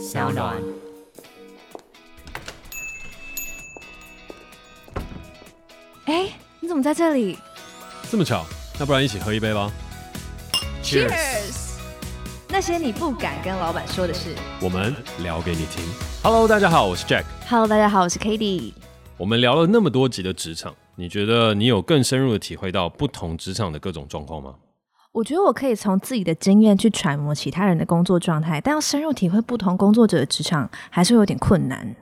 小暖。哎，你怎么在这里？这么巧，那不然一起喝一杯吧。Cheers！那些你不敢跟老板说的事，我们聊给你听。Hello，大家好，我是 Jack。Hello，大家好，我是 Cady。我们聊了那么多集的职场，你觉得你有更深入的体会到不同职场的各种状况吗？我觉得我可以从自己的经验去揣摩其他人的工作状态，但要深入体会不同工作者的职场，还是有点困难。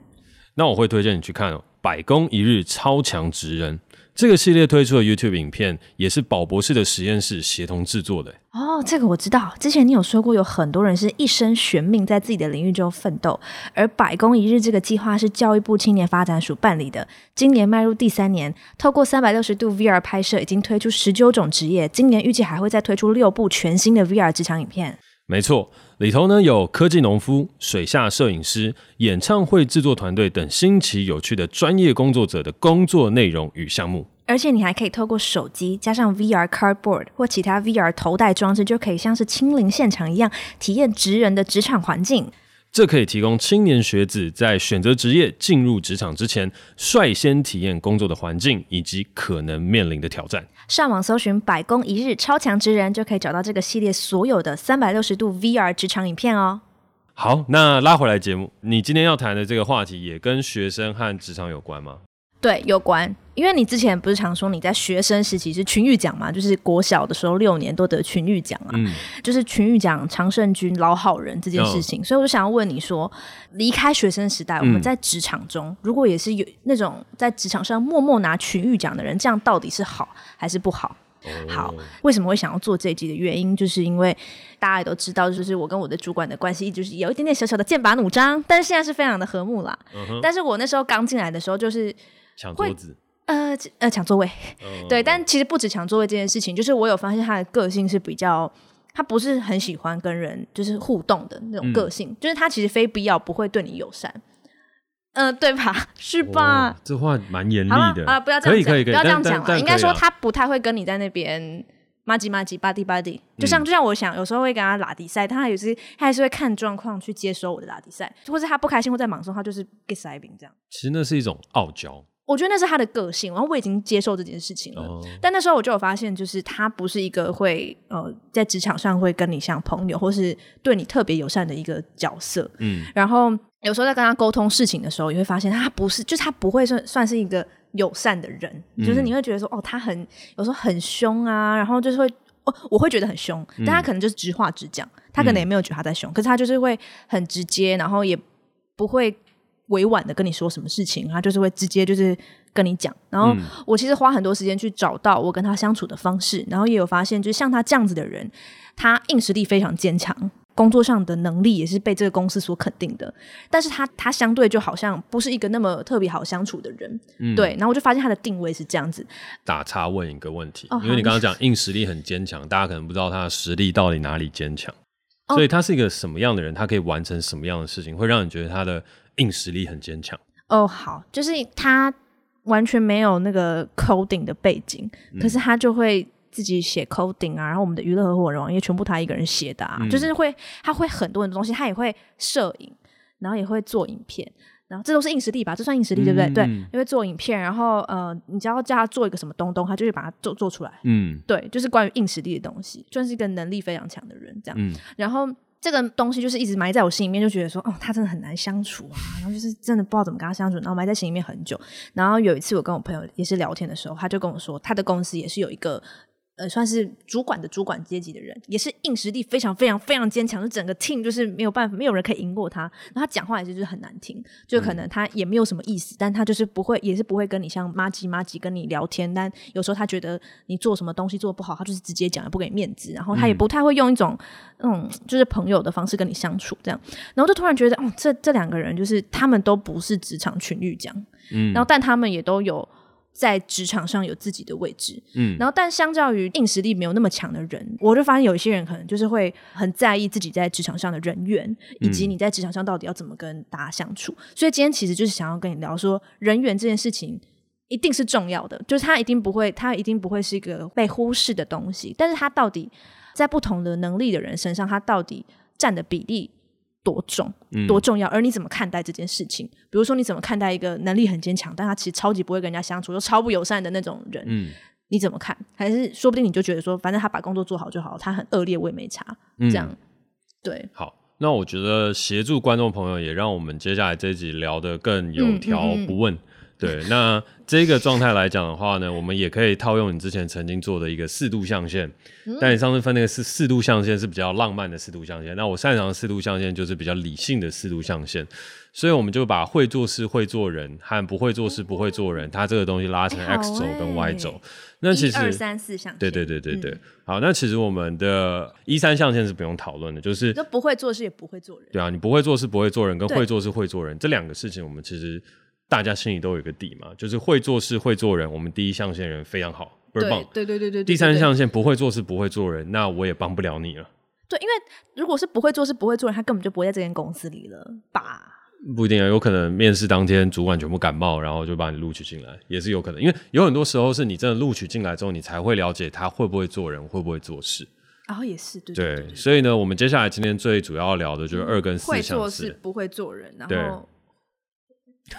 那我会推荐你去看哦，《百工一日超强职人》。这个系列推出的 YouTube 影片也是宝博士的实验室协同制作的。哦，这个我知道。之前你有说过，有很多人是一生悬命在自己的领域中奋斗，而百工一日这个计划是教育部青年发展署办理的，今年迈入第三年，透过三百六十度 VR 拍摄，已经推出十九种职业，今年预计还会再推出六部全新的 VR 职场影片。没错，里头呢有科技农夫、水下摄影师、演唱会制作团队等新奇有趣的专业工作者的工作内容与项目。而且你还可以透过手机加上 VR Cardboard 或其他 VR 头戴装置，就可以像是亲临现场一样体验职人的职场环境。这可以提供青年学子在选择职业、进入职场之前，率先体验工作的环境以及可能面临的挑战。上网搜寻“百工一日超强职人”，就可以找到这个系列所有的三百六十度 VR 职场影片哦。好，那拉回来节目，你今天要谈的这个话题也跟学生和职场有关吗？对，有关，因为你之前不是常说你在学生时期是群育奖嘛，就是国小的时候六年都得群育奖啊，嗯、就是群育奖常胜军老好人这件事情，哦、所以我就想要问你说，离开学生时代，我们在职场中，嗯、如果也是有那种在职场上默默拿群育奖的人，这样到底是好还是不好？哦、好，为什么会想要做这一集的原因，就是因为大家也都知道，就是我跟我的主管的关系，就是有一点点小小的剑拔弩张，但是现在是非常的和睦啦。嗯、但是我那时候刚进来的时候，就是。抢桌子，呃呃，抢座位，嗯、对，但其实不止抢座位这件事情，就是我有发现他的个性是比较，他不是很喜欢跟人就是互动的那种个性，嗯、就是他其实非必要不会对你友善，嗯、呃，对吧？是吧？这话蛮严厉的啊！不要这样讲，不要这样讲了，应该说他不太会跟你在那边麻吉麻吉巴蒂巴蒂，就像就像我想有时候会跟他拉迪赛，他有时他还是会看状况去接收我的拉迪赛，或是他不开心或在忙的时候，他就是 get 塞饼这样。其实那是一种傲娇。我觉得那是他的个性，然后我已经接受这件事情了。Oh. 但那时候我就有发现，就是他不是一个会呃在职场上会跟你像朋友，或是对你特别友善的一个角色。嗯，然后有时候在跟他沟通事情的时候，你会发现他不是，就是他不会算算是一个友善的人。嗯、就是你会觉得说，哦，他很有时候很凶啊，然后就是会，哦，我会觉得很凶，但他可能就是直话直讲，他可能也没有觉得他在凶，嗯、可是他就是会很直接，然后也不会。委婉的跟你说什么事情，他就是会直接就是跟你讲。然后我其实花很多时间去找到我跟他相处的方式，然后也有发现，就是像他这样子的人，他硬实力非常坚强，工作上的能力也是被这个公司所肯定的。但是他他相对就好像不是一个那么特别好相处的人，嗯、对。然后我就发现他的定位是这样子。打岔问一个问题，哦、因为你刚刚讲硬实力很坚强，大家可能不知道他的实力到底哪里坚强，哦、所以他是一个什么样的人？他可以完成什么样的事情，会让你觉得他的？硬实力很坚强哦，好，就是他完全没有那个 coding 的背景，嗯、可是他就会自己写 coding 啊，然后我们的娱乐合伙人网页全部他一个人写的啊，嗯、就是会他会很多很多东西，他也会摄影，然后也会做影片，然后这都是硬实力吧？这算硬实力对不对？嗯、对，因为做影片，然后呃，你只要叫他做一个什么东东，他就会把它做做出来。嗯，对，就是关于硬实力的东西，算是一个能力非常强的人，这样。嗯、然后。这个东西就是一直埋在我心里面，就觉得说，哦，他真的很难相处啊，然后就是真的不知道怎么跟他相处，然后埋在心里面很久。然后有一次我跟我朋友也是聊天的时候，他就跟我说，他的公司也是有一个。呃，算是主管的主管阶级的人，也是硬实力非常非常非常坚强，就整个 team 就是没有办法，没有人可以赢过他。然后他讲话也是就是很难听，就可能他也没有什么意思，嗯、但他就是不会，也是不会跟你像妈吉妈吉跟你聊天。但有时候他觉得你做什么东西做得不好，他就是直接讲，也不给面子。然后他也不太会用一种嗯，就是朋友的方式跟你相处这样。然后就突然觉得，哦，这这两个人就是他们都不是职场群育奖，嗯，然后但他们也都有。在职场上有自己的位置，嗯，然后但相较于硬实力没有那么强的人，我就发现有一些人可能就是会很在意自己在职场上的人缘，以及你在职场上到底要怎么跟大家相处。嗯、所以今天其实就是想要跟你聊说，人缘这件事情一定是重要的，就是他一定不会，他一定不会是一个被忽视的东西。但是他到底在不同的能力的人身上，他到底占的比例多重、多重要，而你怎么看待这件事情？比如说，你怎么看待一个能力很坚强，但他其实超级不会跟人家相处，又超不友善的那种人？嗯，你怎么看？还是说不定你就觉得说，反正他把工作做好就好，他很恶劣我也没差。这样，嗯、对。好，那我觉得协助观众朋友，也让我们接下来这一集聊得更有条不紊。嗯嗯嗯对，那这个状态来讲的话呢，我们也可以套用你之前曾经做的一个四度象限。嗯、但你上次分那个四四度象限是比较浪漫的四度象限，那我擅长的四度象限就是比较理性的四度象限。所以我们就把会做事会做人和不会做事不会做人，它这个东西拉成 X 轴跟 Y 轴。欸、那其实一二三四象限。对对对对对。嗯、好，那其实我们的一三象限是不用讨论的，就是就不会做事也不会做人。对啊，你不会做事不会做人，跟会做事会做人对这两个事情，我们其实。大家心里都有一个底嘛，就是会做事会做人。我们第一象限人非常好，倍儿棒。对对对对对。第三象限不会做事不会做人，那我也帮不了你了。对，因为如果是不会做事不会做人，他根本就不会在这间公司里了吧？不一定啊，有可能面试当天主管全部感冒，然后就把你录取进来，也是有可能。因为有很多时候是你真的录取进来之后，你才会了解他会不会做人，会不会做事。然后也是对对，对，对，对。所以呢，我们接下来今天最主要聊的就是二跟四。会做事不会做人，然后。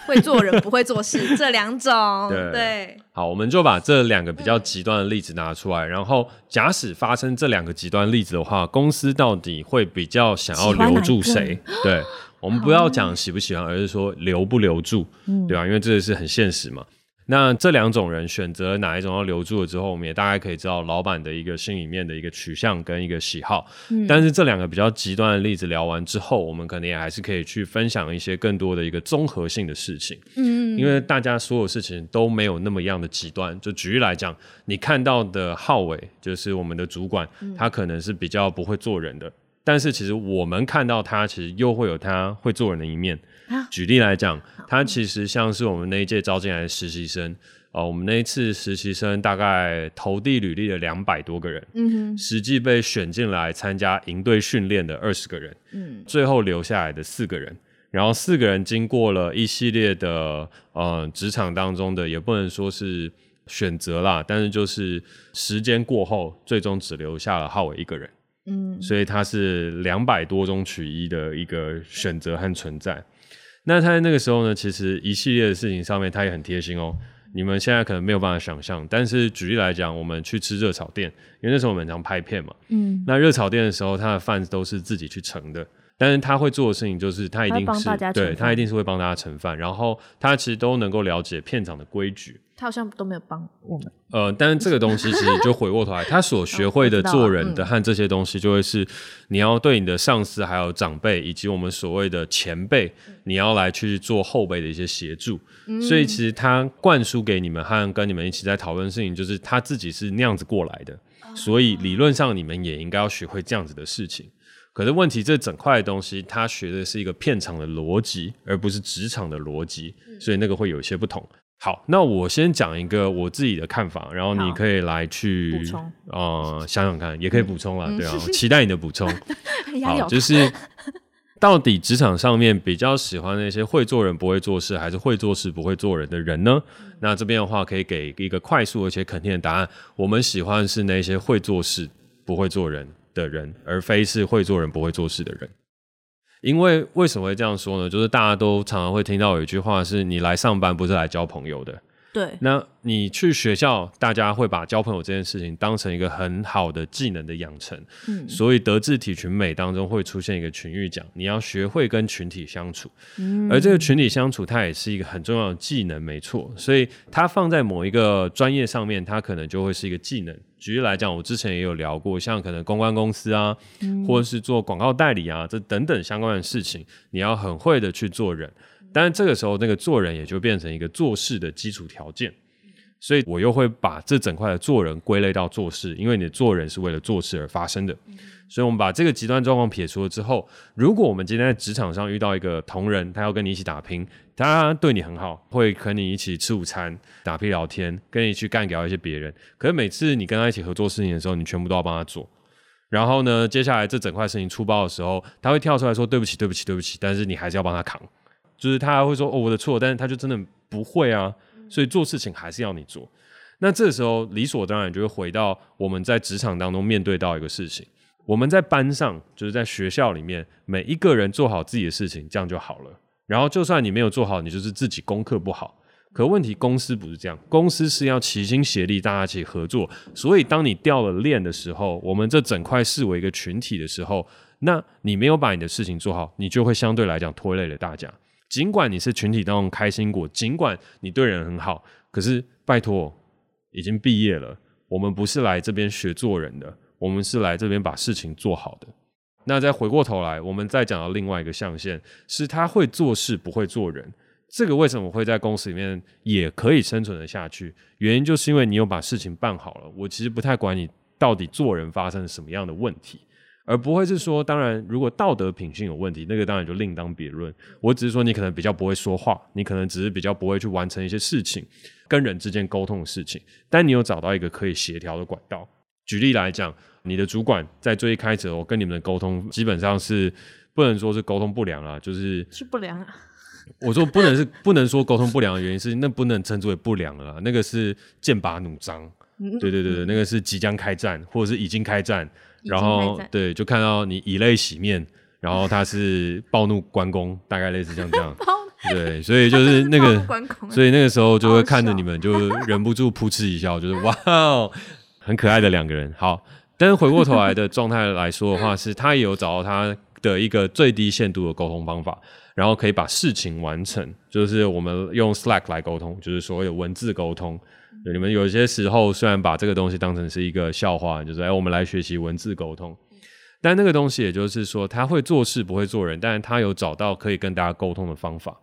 会做人不会做事，这两种对，对好，我们就把这两个比较极端的例子拿出来，嗯、然后假使发生这两个极端例子的话，公司到底会比较想要留住谁？对，我们不要讲喜不喜欢，而是说留不留住，嗯、对吧？因为这个是很现实嘛。那这两种人选择哪一种要留住了之后，我们也大概可以知道老板的一个心里面的一个取向跟一个喜好。嗯，但是这两个比较极端的例子聊完之后，我们可能也还是可以去分享一些更多的一个综合性的事情。嗯，因为大家所有事情都没有那么样的极端。就举例来讲，你看到的浩伟就是我们的主管，他可能是比较不会做人的，但是其实我们看到他，其实又会有他会做人的一面。举例来讲，他其实像是我们那一届招进来的实习生，哦、呃，我们那一次实习生大概投递履历的两百多个人，嗯哼，实际被选进来参加营队训练的二十个人，嗯，最后留下来的四个人，然后四个人经过了一系列的呃职场当中的，也不能说是选择啦，但是就是时间过后，最终只留下了浩伟一个人，嗯，所以他是两百多中取一的一个选择和存在。那他在那个时候呢，其实一系列的事情上面，他也很贴心哦。你们现在可能没有办法想象，但是举例来讲，我们去吃热炒店，因为那时候我们常拍片嘛，嗯，那热炒店的时候，他的饭都是自己去盛的。但是他会做的事情就是，他一定是他对他一定是会帮大家盛饭，然后他其实都能够了解片场的规矩。他好像都没有帮我们。呃，但是这个东西其实就回过头来，他所学会的做人的和这些东西，就会是你要对你的上司、还有长辈以及我们所谓的前辈，你要来去做后辈的一些协助。所以其实他灌输给你们和跟你们一起在讨论事情，就是他自己是那样子过来的，所以理论上你们也应该要学会这样子的事情。可是问题，这整块的东西，他学的是一个片场的逻辑，而不是职场的逻辑，所以那个会有一些不同。好，那我先讲一个我自己的看法，然后你可以来去补充，呃，想想看，也可以补充了，嗯、对啊，期待你的补充。好，就是到底职场上面比较喜欢那些会做人不会做事，还是会做事不会做人的人呢？那这边的话，可以给一个快速而且肯定的答案。我们喜欢是那些会做事不会做人的人，而非是会做人不会做事的人。因为为什么会这样说呢？就是大家都常常会听到有一句话是：你来上班不是来交朋友的。对，那你去学校，大家会把交朋友这件事情当成一个很好的技能的养成。嗯，所以德智体群美当中会出现一个群育奖，你要学会跟群体相处。嗯，而这个群体相处，它也是一个很重要的技能，没错。所以它放在某一个专业上面，它可能就会是一个技能。举例来讲，我之前也有聊过，像可能公关公司啊，嗯，或者是做广告代理啊，这等等相关的事情，你要很会的去做人。但是这个时候，那个做人也就变成一个做事的基础条件，所以我又会把这整块的做人归类到做事，因为你的做人是为了做事而发生的。所以，我们把这个极端状况撇除了之后，如果我们今天在职场上遇到一个同仁，他要跟你一起打拼，他对你很好，会和你一起吃午餐、打屁聊天，跟你去干掉一些别人。可是每次你跟他一起合作事情的时候，你全部都要帮他做。然后呢，接下来这整块事情出包的时候，他会跳出来说：“对不起，对不起，对不起。”但是你还是要帮他扛。就是他还会说哦，我的错，但是他就真的不会啊，所以做事情还是要你做。那这时候理所当然就会回到我们在职场当中面对到一个事情，我们在班上，就是在学校里面，每一个人做好自己的事情，这样就好了。然后，就算你没有做好，你就是自己功课不好。可问题，公司不是这样，公司是要齐心协力，大家一起合作。所以，当你掉了链的时候，我们这整块视为一个群体的时候，那你没有把你的事情做好，你就会相对来讲拖累了大家。尽管你是群体当中开心果，尽管你对人很好，可是拜托，已经毕业了，我们不是来这边学做人的，我们是来这边把事情做好的。那再回过头来，我们再讲到另外一个象限，是他会做事，不会做人。这个为什么会在公司里面也可以生存得下去？原因就是因为你有把事情办好了。我其实不太管你到底做人发生什么样的问题，而不会是说，当然如果道德品性有问题，那个当然就另当别论。我只是说你可能比较不会说话，你可能只是比较不会去完成一些事情，跟人之间沟通的事情。但你有找到一个可以协调的管道。举例来讲，你的主管在最一开始我跟你们的沟通基本上是不能说是沟通不良啊，就是是不良啊。我说不能是不能说沟通不良的原因是那不能称之为不良了，那个是剑拔弩张。对对对对，那个是即将开战或者是已经开战，然后对就看到你以泪洗面，然后他是暴怒关公，大概类似像这样。对，所以就是那个，所以那个时候就会看着你们就忍不住扑哧一笑，就是哇哦，很可爱的两个人。好，但是回过头来的状态来说的话，是他也有找到他的一个最低限度的沟通方法。然后可以把事情完成，就是我们用 Slack 来沟通，就是所谓的文字沟通。你们有些时候虽然把这个东西当成是一个笑话，就是哎，我们来学习文字沟通，但那个东西也就是说，他会做事不会做人，但是他有找到可以跟大家沟通的方法。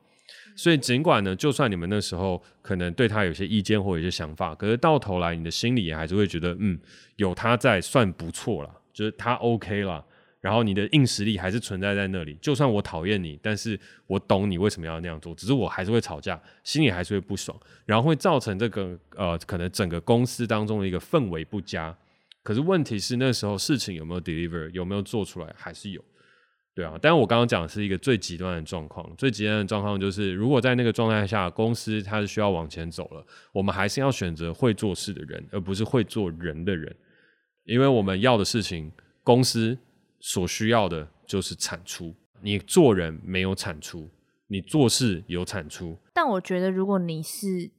所以尽管呢，就算你们那时候可能对他有些意见或有些想法，可是到头来你的心里也还是会觉得，嗯，有他在算不错了，就是他 OK 了。然后你的硬实力还是存在在那里，就算我讨厌你，但是我懂你为什么要那样做，只是我还是会吵架，心里还是会不爽，然后会造成这个呃，可能整个公司当中的一个氛围不佳。可是问题是那时候事情有没有 deliver，有没有做出来，还是有，对啊。但我刚刚讲的是一个最极端的状况，最极端的状况就是，如果在那个状态下，公司它是需要往前走了，我们还是要选择会做事的人，而不是会做人的人，因为我们要的事情，公司。所需要的就是产出。你做人没有产出，你做事有产出。但我觉得，如果你是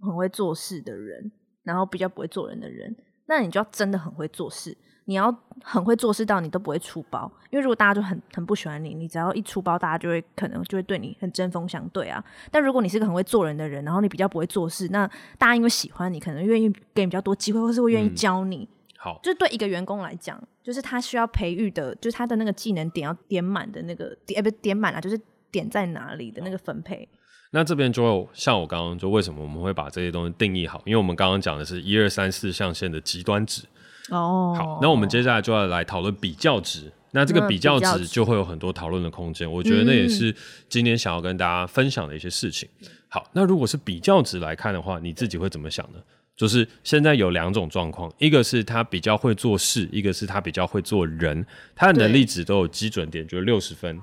很会做事的人，然后比较不会做人的人，那你就要真的很会做事。你要很会做事到你都不会出包，因为如果大家就很很不喜欢你，你只要一出包，大家就会可能就会对你很针锋相对啊。但如果你是个很会做人的人，然后你比较不会做事，那大家因为喜欢你，可能愿意给你比较多机会，或是会愿意教你。嗯好，就对一个员工来讲，就是他需要培育的，就是他的那个技能点要点满的那个点，不点满了，就是点在哪里的那个分配。那这边就像我刚刚就，为什么我们会把这些东西定义好？因为我们刚刚讲的是一二三四象限的极端值。哦，好，那我们接下来就要来讨论比较值。那这个比较值就会有很多讨论的空间。我觉得那也是今天想要跟大家分享的一些事情。嗯、好，那如果是比较值来看的话，你自己会怎么想呢？就是现在有两种状况，一个是他比较会做事，一个是他比较会做人，他的能力值都有基准点，就是六十分。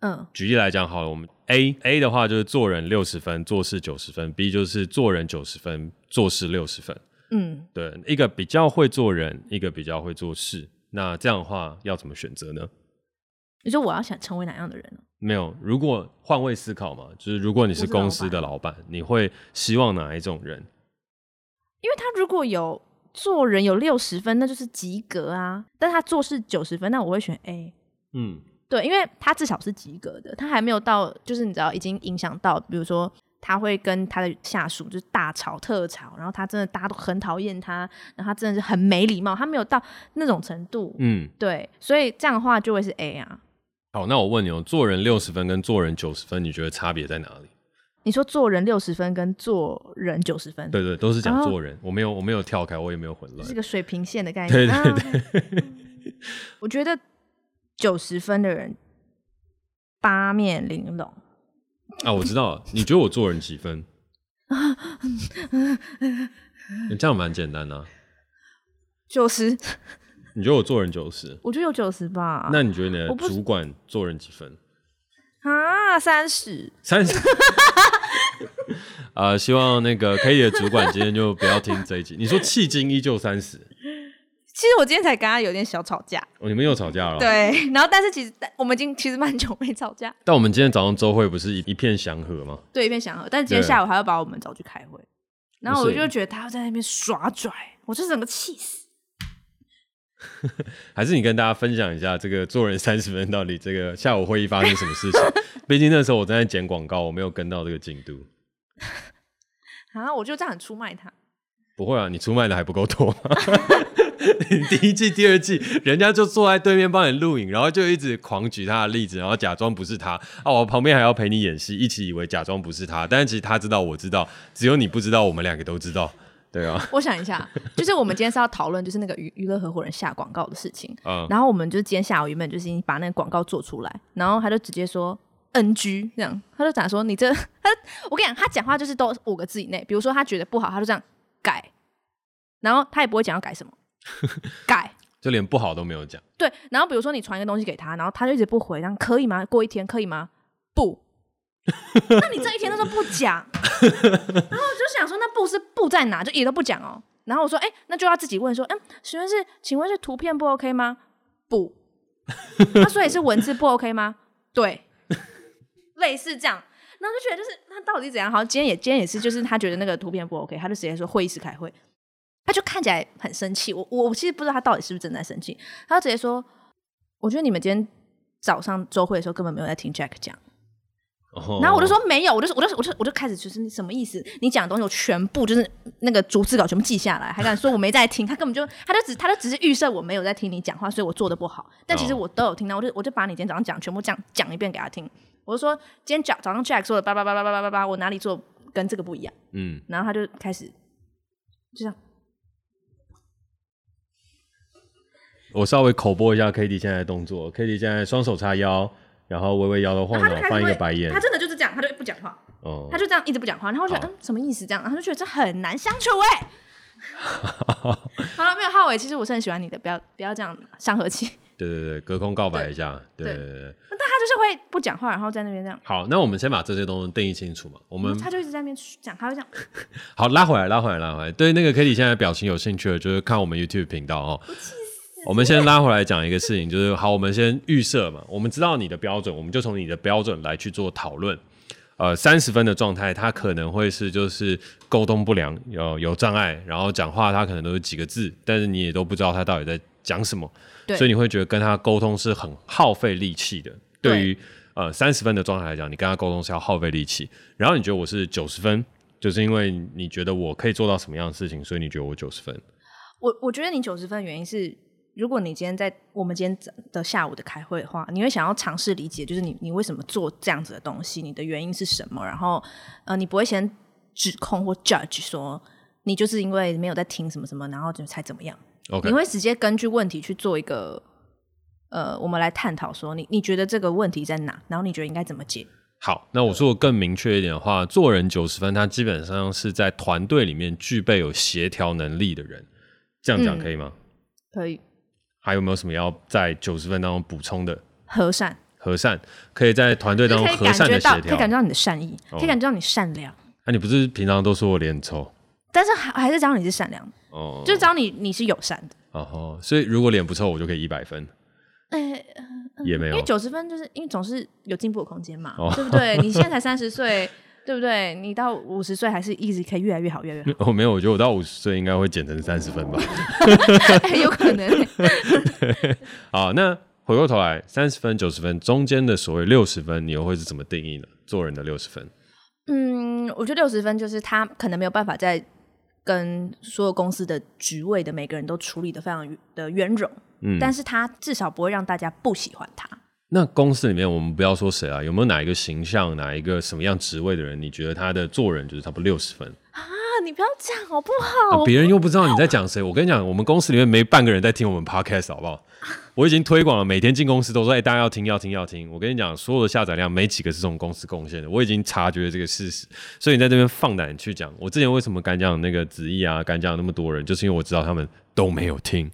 嗯，举例来讲好了，我们 A A 的话就是做人六十分，做事九十分；B 就是做人九十分，做事六十分。嗯，对，一个比较会做人，一个比较会做事，那这样的话要怎么选择呢？你说我要想成为哪样的人呢？没有，如果换位思考嘛，就是如果你是公司的老板，你会希望哪一种人？因为他如果有做人有六十分，那就是及格啊。但他做事九十分，那我会选 A。嗯，对，因为他至少是及格的，他还没有到，就是你知道已经影响到，比如说他会跟他的下属就是大吵特吵，然后他真的大家都很讨厌他，然后他真的是很没礼貌，他没有到那种程度。嗯，对，所以这样的话就会是 A 啊。好，那我问你哦，做人六十分跟做人九十分，你觉得差别在哪里？你说做人六十分跟做人九十分，对对，都是讲做人。我没有我没有跳开，我也没有混乱，是个水平线的概念。对对对，啊、我觉得九十分的人八面玲珑啊，我知道了。你觉得我做人几分？你这样蛮简单的、啊。九十。你觉得我做人九十？我觉得有九十吧。那你觉得你的主管做人几分？啊，三十，三十。啊、呃，希望那个 Cady 的主管今天就不要听这一集。你说迄今依旧三十，其实我今天才跟他有点小吵架。哦，你们又吵架了？对，然后但是其实我们已经其实蛮久没吵架。但我们今天早上周会不是一一片祥和吗？对，一片祥和。但是今天下午还要把我们找去开会，然后我就觉得他要在那边耍拽，我就整个气死。还是你跟大家分享一下这个做人三十分到底这个下午会议发生什么事情？毕竟那时候我正在剪广告，我没有跟到这个进度。啊，我就这样很出卖他。不会啊，你出卖的还不够多。你第一季、第二季，人家就坐在对面帮你录影，然后就一直狂举他的例子，然后假装不是他啊。我旁边还要陪你演戏，一起以为假装不是他，但是其实他知道，我知道，只有你不知道，我们两个都知道。对啊，我想一下，就是我们今天是要讨论，就是那个娱娱乐合伙人下广告的事情。嗯，然后我们就今天下午原本就是已经把那个广告做出来，然后他就直接说 NG 这样，他就讲说你这 他，我跟你讲，他讲话就是都五个字以内，比如说他觉得不好，他就这样改，然后他也不会讲要改什么，改，就连不好都没有讲。对，然后比如说你传一个东西给他，然后他就一直不回，然后可以吗？过一天可以吗？不。那你这一天都是不讲，然后我就想说，那布是布在哪，就也都不讲哦。然后我说，哎、欸，那就要自己问说，嗯，请问是，请问是图片不 OK 吗？不，那所以是文字不 OK 吗？对，类似这样。然后就觉得，就是他到底怎样？好，今天也今天也是，就是他觉得那个图片不 OK，他就直接说会议室开会，他就看起来很生气。我我其实不知道他到底是不是正在生气，他就直接说，我觉得你们今天早上周会的时候根本没有在听 Jack 讲。然后我就说没有，我就我就我就我就开始就是什么意思？你讲的东西我全部就是那个逐字稿全部记下来，还敢说我没在听？他根本就他就只他就只是预设我没有在听你讲话，所以我做的不好。但其实我都有听到，我就我就把你今天早上讲全部讲讲一遍给他听。我就说今天早早上 Jack 说的叭叭叭叭叭叭叭，我哪里做跟这个不一样？嗯，然后他就开始就这样。我稍微口播一下 k a t i e 现在的动作 k a t i e 现在双手叉腰。然后微微摇头晃脑，翻一个白眼。他真的就是这样，他就不讲话。哦。他就这样一直不讲话，然后我觉得嗯，什么意思？这样，然后就觉得这很难相处哎。好了，没有浩伟，其实我是很喜欢你的，不要不要这样伤和气。对对对，隔空告白一下。对对对。那他就是会不讲话，然后在那边这样。好，那我们先把这些东西定义清楚嘛。我们他就一直在那边讲，他会这样。好，拉回来，拉回来，拉回来。对那个 Kitty 现在表情有兴趣的，就是看我们 YouTube 频道哦。我们先拉回来讲一个事情，就是好，我们先预设嘛，我们知道你的标准，我们就从你的标准来去做讨论。呃，三十分的状态，他可能会是就是沟通不良，有有障碍，然后讲话他可能都是几个字，但是你也都不知道他到底在讲什么，所以你会觉得跟他沟通是很耗费力气的。对于呃三十分的状态来讲，你跟他沟通是要耗费力气。然后你觉得我是九十分，就是因为你觉得我可以做到什么样的事情，所以你觉得我九十分。我我觉得你九十分的原因是。如果你今天在我们今天的下午的开会的话，你会想要尝试理解，就是你你为什么做这样子的东西，你的原因是什么？然后呃，你不会先指控或 judge 说你就是因为没有在听什么什么，然后就才怎么样？Okay. 你会直接根据问题去做一个呃，我们来探讨说你你觉得这个问题在哪？然后你觉得应该怎么解？好，那我说的更明确一点的话，做人九十分，他基本上是在团队里面具备有协调能力的人，这样讲可以吗？嗯，可以。还有没有什么要在九十分当中补充的？和善，和善，可以在团队当中和善的协调，可以感觉到你的善意，可以感觉到你善良。那、你不是平常都说我脸很臭？但是还还是知道你是善良的哦，就知道你你是友善的。哦，所以如果脸不臭，我就可以一百分。呃、也没有，因为九十分就是因为总是有进步的空间嘛，哦、对不对？你现在才三十岁。对不对？你到五十岁还是一直可以越来越好，越来越好。我、哦、没有，我觉得我到五十岁应该会减成三十分吧。有可能。好，那回过头来，三十分、九十分中间的所谓六十分，你又会是怎么定义呢？做人的六十分？嗯，我觉得六十分就是他可能没有办法在跟所有公司的职位的每个人都处理的非常的圆融，嗯，但是他至少不会让大家不喜欢他。那公司里面，我们不要说谁啊，有没有哪一个形象、哪一个什么样职位的人，你觉得他的做人就是差不多六十分啊？你不要讲好不好？别、啊、人又不知道你在讲谁。我跟你讲，我们公司里面没半个人在听我们 podcast，好不好？我已经推广了，每天进公司都说，哎、欸，大家要听，要听，要听。我跟你讲，所有的下载量没几个是从公司贡献的，我已经察觉了这个事实。所以你在这边放胆去讲。我之前为什么敢讲那个子毅啊，敢讲那么多人，就是因为我知道他们都没有听。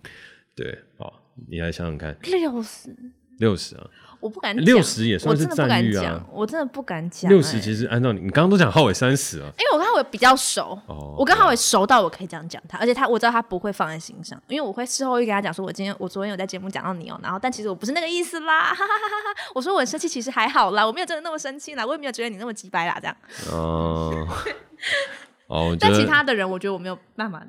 对，好，你来想想看，六十，六十啊。我不敢讲六十也算是赞誉啊，我真的不敢讲。六十其实按照你，你刚刚都讲浩伟三十啊，因为我跟浩伟比较熟，哦、我跟浩伟熟到我可以这样讲他，而且他我知道他不会放在心上，因为我会事后会跟他讲说，我今天我昨天有在节目讲到你哦，然后但其实我不是那个意思啦，哈哈哈哈，我说我很生气，其实还好啦，我没有真的那么生气啦，我也没有觉得你那么鸡掰啦，这样。哦。哦，但其他的人，我觉得我没有办法。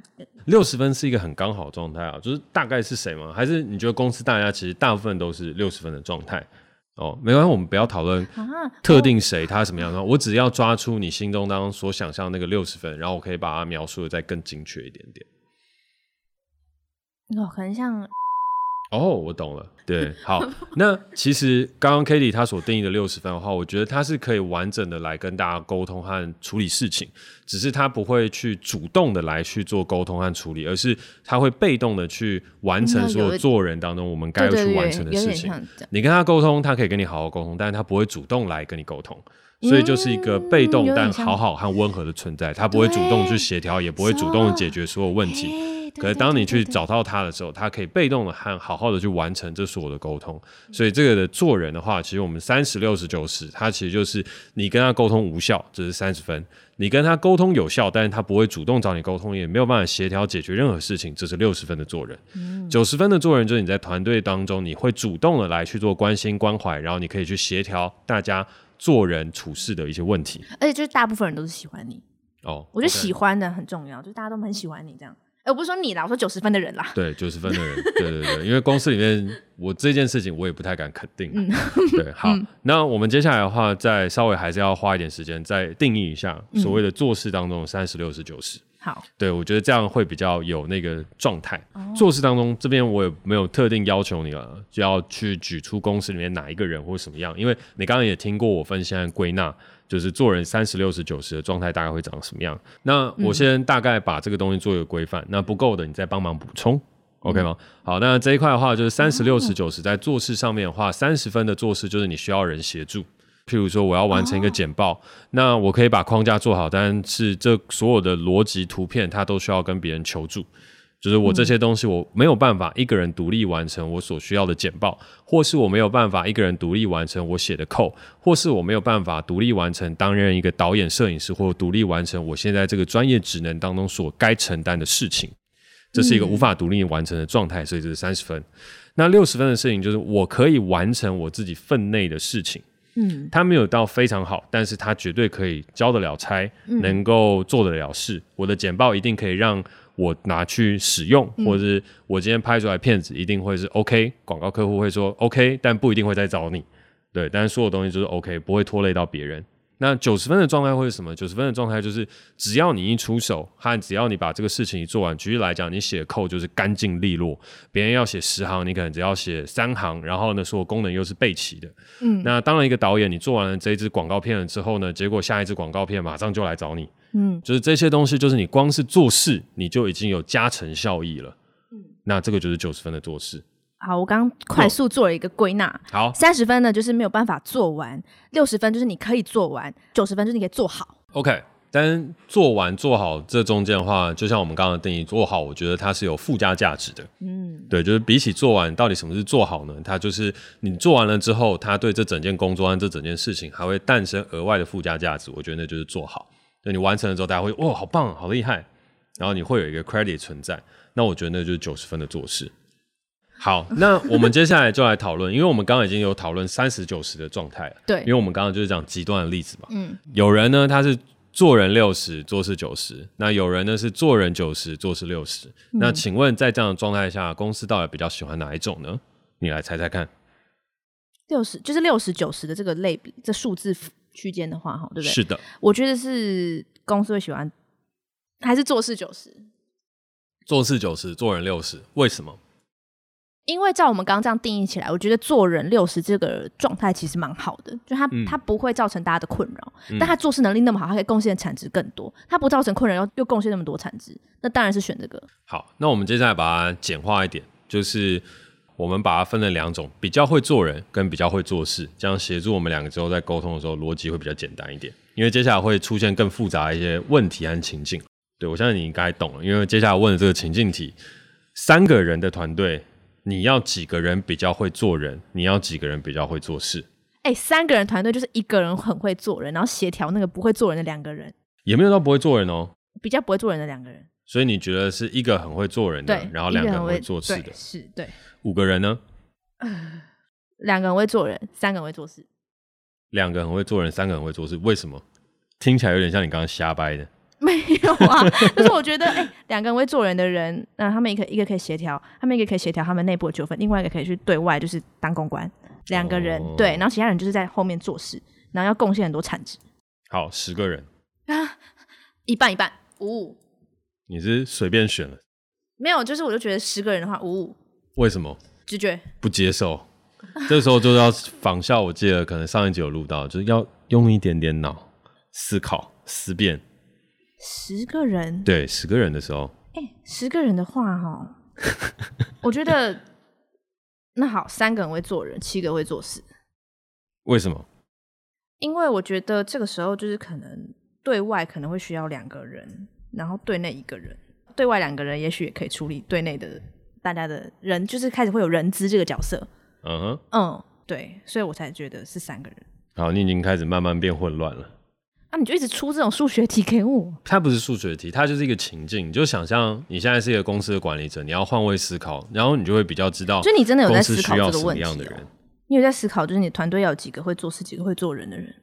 六十分是一个很刚好的状态啊，就是大概是谁吗？还是你觉得公司大家其实大部分都是六十分的状态？哦，没关系，我们不要讨论特定谁他什么样的，我只要抓出你心中当中所想象那个六十分，然后我可以把它描述的再更精确一点点。哦，可能像。哦，oh, 我懂了。对，好，那其实刚刚 k a t i e 他所定义的六十分的话，我觉得他是可以完整的来跟大家沟通和处理事情，只是他不会去主动的来去做沟通和处理，而是他会被动的去完成所有做人当中我们该要去完成的事情。你跟他沟通，他可以跟你好好沟通，但是他不会主动来跟你沟通，所以就是一个被动但好好和温和的存在，他不会主动去协调，也不会主动的解决所有问题。可是当你去找到他的时候，他可以被动的和好好的去完成这所有的沟通。所以这个的做人的话，其实我们三十六十九十，他其实就是你跟他沟通无效，这是三十分；你跟他沟通有效，但是他不会主动找你沟通，也没有办法协调解决任何事情，这是六十分的做人。九十分的做人就是你在团队当中，你会主动的来去做关心关怀，然后你可以去协调大家做人处事的一些问题。而且就是大部分人都是喜欢你哦，我觉得喜欢的很重要，就是大家都很喜欢你这样。哎，我不是说你啦，我说九十分的人啦。对，九十分的人，对对对，因为公司里面我这件事情我也不太敢肯定。嗯、对，好，嗯、那我们接下来的话，再稍微还是要花一点时间，再定义一下所谓的做事当中三十六十九十。好，对我觉得这样会比较有那个状态。哦、做事当中这边我也没有特定要求你了，就要去举出公司里面哪一个人或什么样，因为你刚刚也听过我分析和归纳。就是做人三十六十九十的状态大概会长什么样？那我先大概把这个东西做一个规范，嗯、那不够的你再帮忙补充、嗯、，OK 吗？好，那这一块的话就是三十六十九十，在做事上面的话，三十分的做事就是你需要人协助，譬如说我要完成一个简报，哦、那我可以把框架做好，但是这所有的逻辑图片它都需要跟别人求助。就是我这些东西，我没有办法一个人独立完成我所需要的简报，或是我没有办法一个人独立完成我写的 code，或是我没有办法独立完成担任一个导演、摄影师，或独立完成我现在这个专业职能当中所该承担的事情。这是一个无法独立完成的状态，所以这是三十分。那六十分的事情就是我可以完成我自己分内的事情。嗯，他没有到非常好，但是他绝对可以交得了差，能够做得了事。我的简报一定可以让。我拿去使用，或者是我今天拍出来片子一定会是 OK，广告客户会说 OK，但不一定会再找你，对，但是所有东西就是 OK，不会拖累到别人。那九十分的状态会是什么？九十分的状态就是只要你一出手，和只要你把这个事情一做完，举例来讲，你写 code 就是干净利落，别人要写十行，你可能只要写三行，然后呢，所有功能又是备齐的。嗯，那当然一个导演，你做完了这一支广告片了之后呢，结果下一支广告片马上就来找你。嗯，就是这些东西，就是你光是做事，你就已经有加成效益了。嗯，那这个就是九十分的做事。好，我刚刚快速做了一个归纳。好，三十分呢，就是没有办法做完；六十分就是你可以做完；九十分就是你可以做好。OK，但做完做好这中间的话，就像我们刚刚的定义，做好，我觉得它是有附加价值的。嗯，对，就是比起做完，到底什么是做好呢？它就是你做完了之后，它对这整件工作和这整件事情还会诞生额外的附加价值。我觉得那就是做好。对，你完成了之后，大家会哇，好棒，好厉害，然后你会有一个 credit 存在。那我觉得那就是九十分的做事。好，那我们接下来就来讨论，因为我们刚刚已经有讨论三十九十的状态了。对，因为我们刚刚就是讲极端的例子嘛。嗯。有人呢，他是做人六十，做事九十；那有人呢是做人九十，做事六十。嗯。那请问，在这样的状态下，公司到底比较喜欢哪一种呢？你来猜猜看。六十就是六十九十的这个类比，这数字。区间的话，哈，对不对？是的，我觉得是公司会喜欢，还是做事九十？做事九十，做人六十，为什么？因为照我们刚刚这样定义起来，我觉得做人六十这个状态其实蛮好的，就他他不会造成大家的困扰，嗯、但他做事能力那么好，他可以贡献的产值更多，他不造成困扰又又贡献那么多产值，那当然是选这个。好，那我们接下来把它简化一点，就是。我们把它分了两种，比较会做人跟比较会做事，这样协助我们两个之后在沟通的时候逻辑会比较简单一点。因为接下来会出现更复杂一些问题和情境。对，我相信你应该懂了，因为接下来问的这个情境题，三个人的团队你要几个人比较会做人？你要几个人比较会做事？哎、欸，三个人团队就是一个人很会做人，然后协调那个不会做人的两个人，也没有到不会做人哦，比较不会做人的两个人。所以你觉得是一个很会做人的，然后两个人会做事的，是对。五个人呢？呃，两个人会做人，三个人会做事。两个很会做人，三个很会做事，为什么？听起来有点像你刚刚瞎掰的。没有啊，就是我觉得，哎、欸，两个人会做人的人，那他们一个一个可以协调，他们一个可以协调他们内部的纠纷，另外一个可以去对外，就是当公关。两个人、哦、对，然后其他人就是在后面做事，然后要贡献很多产值。好，十个人啊，一半一半，五五。你是随便选了？没有，就是我就觉得十个人的话，五五。为什么？直觉不接受。这时候就要仿效，我记得可能上一集有录到，就是要用一点点脑思考思辨。十个人，对，十个人的时候，哎、欸，十个人的话，哈，我觉得那好，三个人会做人，七个会做事。为什么？因为我觉得这个时候就是可能对外可能会需要两个人，然后对内一个人，对外两个人也许也可以处理对内的大家的人，就是开始会有人资这个角色。嗯哼，嗯，对，所以我才觉得是三个人。好，你已经开始慢慢变混乱了。啊，你就一直出这种数学题给我？它不是数学题，它就是一个情境。你就想象你现在是一个公司的管理者，你要换位思考，然后你就会比较知道，就你真的有在思考这个问题样的人。你有在思考，就是你团队要有几个会做事，几个会做人的人。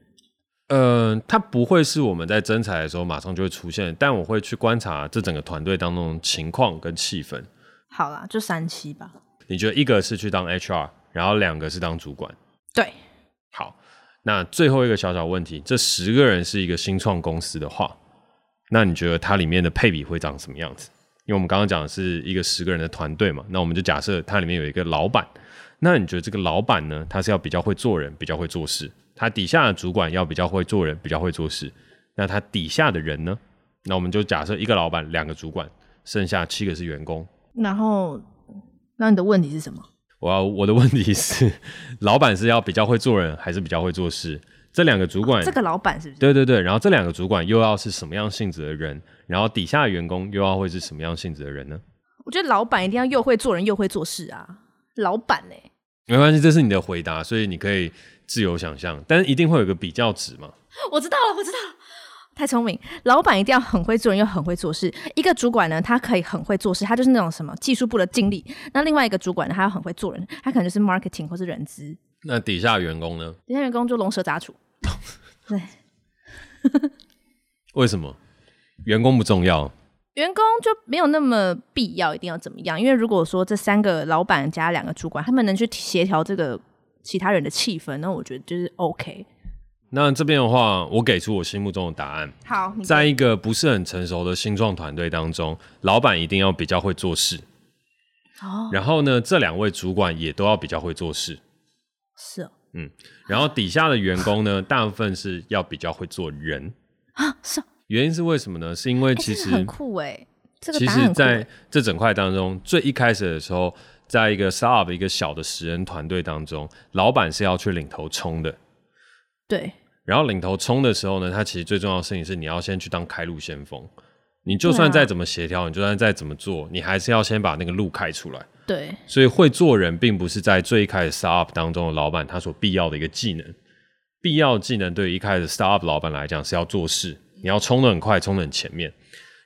呃，他不会是我们在征才的时候马上就会出现，但我会去观察这整个团队当中情况跟气氛。好啦，就三期吧。你觉得一个是去当 HR？然后两个是当主管，对，好，那最后一个小小问题，这十个人是一个新创公司的话，那你觉得它里面的配比会长什么样子？因为我们刚刚讲的是一个十个人的团队嘛，那我们就假设它里面有一个老板，那你觉得这个老板呢，他是要比较会做人，比较会做事，他底下的主管要比较会做人，比较会做事，那他底下的人呢？那我们就假设一个老板，两个主管，剩下七个是员工，然后，那你的问题是什么？我要我的问题是，老板是要比较会做人，还是比较会做事？这两个主管，哦、这个老板是不是？对对对，然后这两个主管又要是什么样性质的人？然后底下的员工又要会是什么样性质的人呢？我觉得老板一定要又会做人又会做事啊！老板呢、欸？没关系，这是你的回答，所以你可以自由想象，但是一定会有个比较值嘛。我知道了，我知道了。太聪明，老板一定要很会做人又很会做事。一个主管呢，他可以很会做事，他就是那种什么技术部的经理。那另外一个主管呢，他要很会做人，他可能就是 marketing 或是人资。那底下员工呢？底下员工就龙蛇杂处。对。为什么？员工不重要？员工就没有那么必要，一定要怎么样？因为如果说这三个老板加两个主管，他们能去协调这个其他人的气氛，那我觉得就是 OK。那这边的话，我给出我心目中的答案。好，在一个不是很成熟的新创团队当中，老板一定要比较会做事。哦。然后呢，这两位主管也都要比较会做事。是哦。嗯。然后底下的员工呢，大部分是要比较会做人。啊，是。原因是为什么呢？是因为其实、欸、很酷哎，这个其实在这整块当中，最一开始的时候，在一个 startup 一个小的十人团队当中，老板是要去领头冲的。对，然后领头冲的时候呢，他其实最重要的事情是你要先去当开路先锋。你就算再怎么协调，啊、你就算再怎么做，你还是要先把那个路开出来。对，所以会做人并不是在最一开始 startup 当中的老板他所必要的一个技能。必要技能对于一开始 startup 老板来讲是要做事，你要冲的很快，冲的很前面。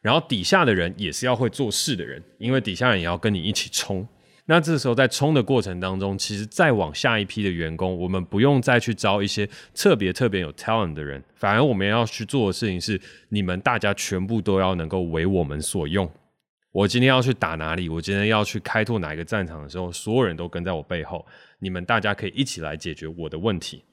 然后底下的人也是要会做事的人，因为底下人也要跟你一起冲。那这时候在冲的过程当中，其实再往下一批的员工，我们不用再去招一些特别特别有 talent 的人，反而我们要去做的事情是，你们大家全部都要能够为我们所用。我今天要去打哪里，我今天要去开拓哪一个战场的时候，所有人都跟在我背后，你们大家可以一起来解决我的问题。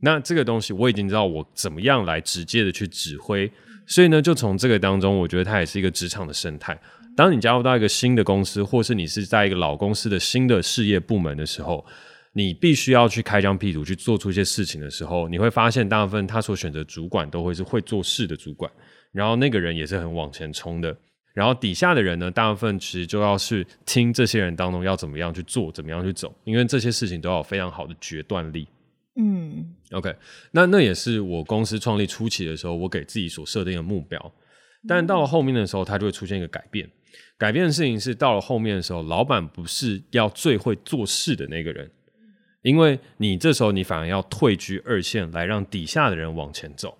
那这个东西我已经知道我怎么样来直接的去指挥，所以呢，就从这个当中，我觉得它也是一个职场的生态。当你加入到一个新的公司，或是你是在一个老公司的新的事业部门的时候，你必须要去开疆辟土去做出一些事情的时候，你会发现大部分他所选择主管都会是会做事的主管，然后那个人也是很往前冲的，然后底下的人呢，大部分其实就要去听这些人当中要怎么样去做，怎么样去走，因为这些事情都要有非常好的决断力。嗯，OK，那那也是我公司创立初期的时候，我给自己所设定的目标。但到了后面的时候，它就会出现一个改变。改变的事情是到了后面的时候，老板不是要最会做事的那个人，因为你这时候你反而要退居二线，来让底下的人往前走。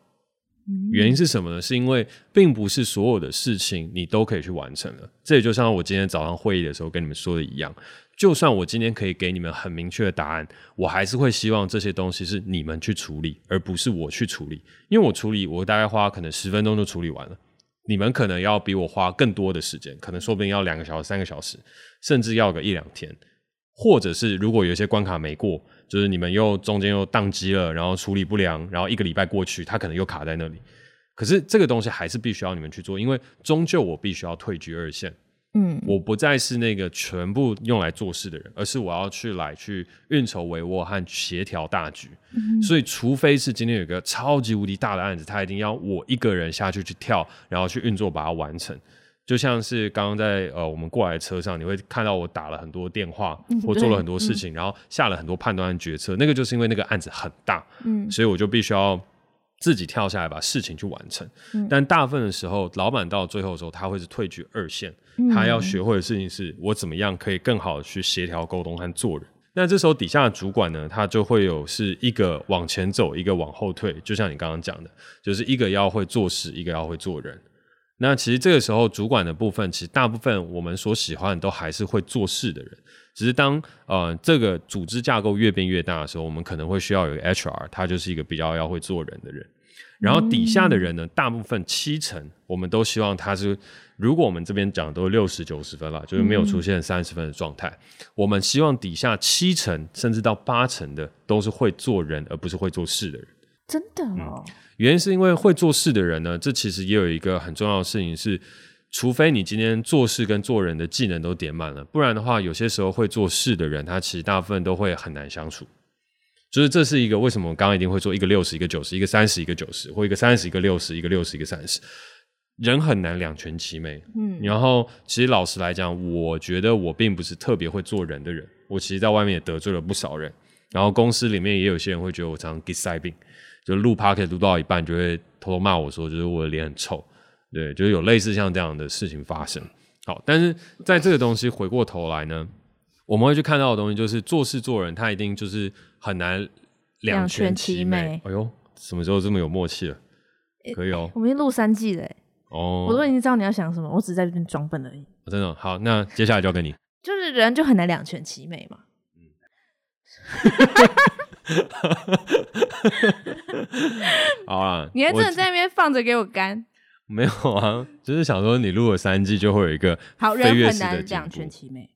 原因是什么呢？是因为并不是所有的事情你都可以去完成了。这也就像我今天早上会议的时候跟你们说的一样，就算我今天可以给你们很明确的答案，我还是会希望这些东西是你们去处理，而不是我去处理。因为我处理，我大概花可能十分钟就处理完了，你们可能要比我花更多的时间，可能说不定要两个小时、三个小时，甚至要个一两天，或者是如果有些关卡没过。就是你们又中间又宕机了，然后处理不良，然后一个礼拜过去，它可能又卡在那里。可是这个东西还是必须要你们去做，因为终究我必须要退居二线。嗯，我不再是那个全部用来做事的人，而是我要去来去运筹帷幄和协调大局。嗯，所以，除非是今天有一个超级无敌大的案子，他一定要我一个人下去去跳，然后去运作把它完成。就像是刚刚在呃我们过来的车上，你会看到我打了很多电话，或做了很多事情，嗯、然后下了很多判断和决策。那个就是因为那个案子很大，嗯，所以我就必须要自己跳下来把事情去完成。嗯、但大部分的时候，老板到最后的时候，他会是退居二线，嗯、他要学会的事情是我怎么样可以更好的去协调沟通和做人。那这时候底下的主管呢，他就会有是一个往前走，一个往后退。就像你刚刚讲的，就是一个要会做事，一个要会做人。那其实这个时候，主管的部分，其实大部分我们所喜欢的都还是会做事的人。只是当呃这个组织架构越变越大的时候，我们可能会需要有一个 HR，他就是一个比较要会做人的人。然后底下的人呢，大部分七成，我们都希望他是，如果我们这边讲都六十九十分了，就是没有出现三十分的状态。嗯、我们希望底下七成甚至到八成的都是会做人，而不是会做事的人。真的哦。嗯原因是因为会做事的人呢，这其实也有一个很重要的事情是，除非你今天做事跟做人的技能都点满了，不然的话，有些时候会做事的人，他其实大部分都会很难相处。就是这是一个为什么我刚刚一定会做一个六十，一个九十，一个三十，一个九十，或一个三十，一个六十，一个六十，一个三十，人很难两全其美。嗯，然后其实老实来讲，我觉得我并不是特别会做人的人，我其实在外面也得罪了不少人，然后公司里面也有些人会觉得我常常 get 塞病。就录 Podcast 录到一半，就会偷偷骂我说，就是我的脸很臭，对，就是有类似像这样的事情发生。好，但是在这个东西回过头来呢，我们会去看到的东西，就是做事做人，他一定就是很难两全其美。其美哎呦，什么时候这么有默契了？可以哦，我们已经录三季了。哦，我都已经知道你要想什么，我只是在这边装笨而已。哦、真的好，那接下来交给你。就是人就很难两全其美嘛。嗯。好啊！你还真的在那边放着给我干？没有啊，就是想说你录了三季就会有一个好人很难两全其美。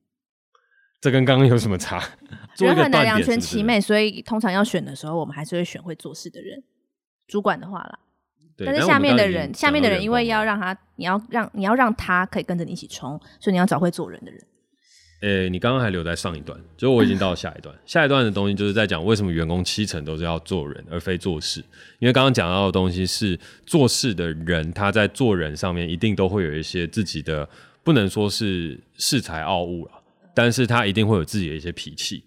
这跟刚刚有什么差？人很难两全其美，所以通常要选的时候，我们还是会选会做事的人。主管的话啦，对但是下面的人，下面的人因为要让他，你要让你要让他可以跟着你一起冲，所以你要找会做人的人。诶、欸，你刚刚还留在上一段，就我已经到了下一段。下一段的东西就是在讲为什么员工七成都是要做人而非做事。因为刚刚讲到的东西是做事的人，他在做人上面一定都会有一些自己的，不能说是恃才傲物了，但是他一定会有自己的一些脾气。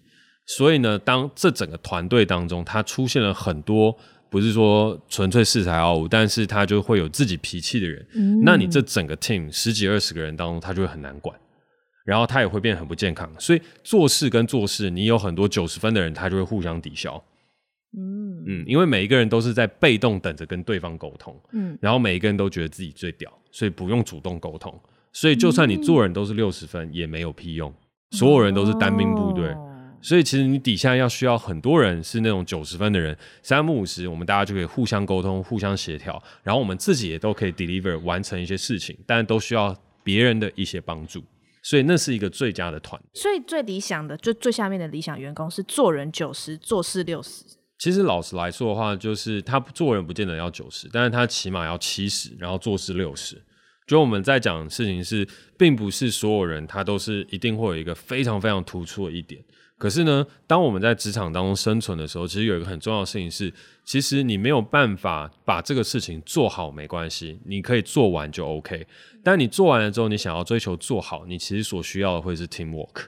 所以呢，当这整个团队当中，他出现了很多不是说纯粹恃才傲物，但是他就会有自己脾气的人，嗯、那你这整个 team 十几二十个人当中，他就会很难管。然后他也会变得很不健康，所以做事跟做事，你有很多九十分的人，他就会互相抵消。嗯嗯，因为每一个人都是在被动等着跟对方沟通，嗯，然后每一个人都觉得自己最屌，所以不用主动沟通。所以就算你做人都是六十分，嗯、也没有屁用。所有人都是单兵部队，哦、所以其实你底下要需要很多人是那种九十分的人，三不五十，我们大家就可以互相沟通、互相协调，然后我们自己也都可以 deliver 完成一些事情，但都需要别人的一些帮助。所以那是一个最佳的团队。所以最理想的，就最下面的理想员工是做人九十，做事六十。其实老实来说的话，就是他做人不见得要九十，但是他起码要七十，然后做事六十。就我们在讲的事情是，并不是所有人他都是一定会有一个非常非常突出的一点。可是呢，当我们在职场当中生存的时候，其实有一个很重要的事情是，其实你没有办法把这个事情做好没关系，你可以做完就 OK。但你做完了之后，你想要追求做好，你其实所需要的会是 teamwork。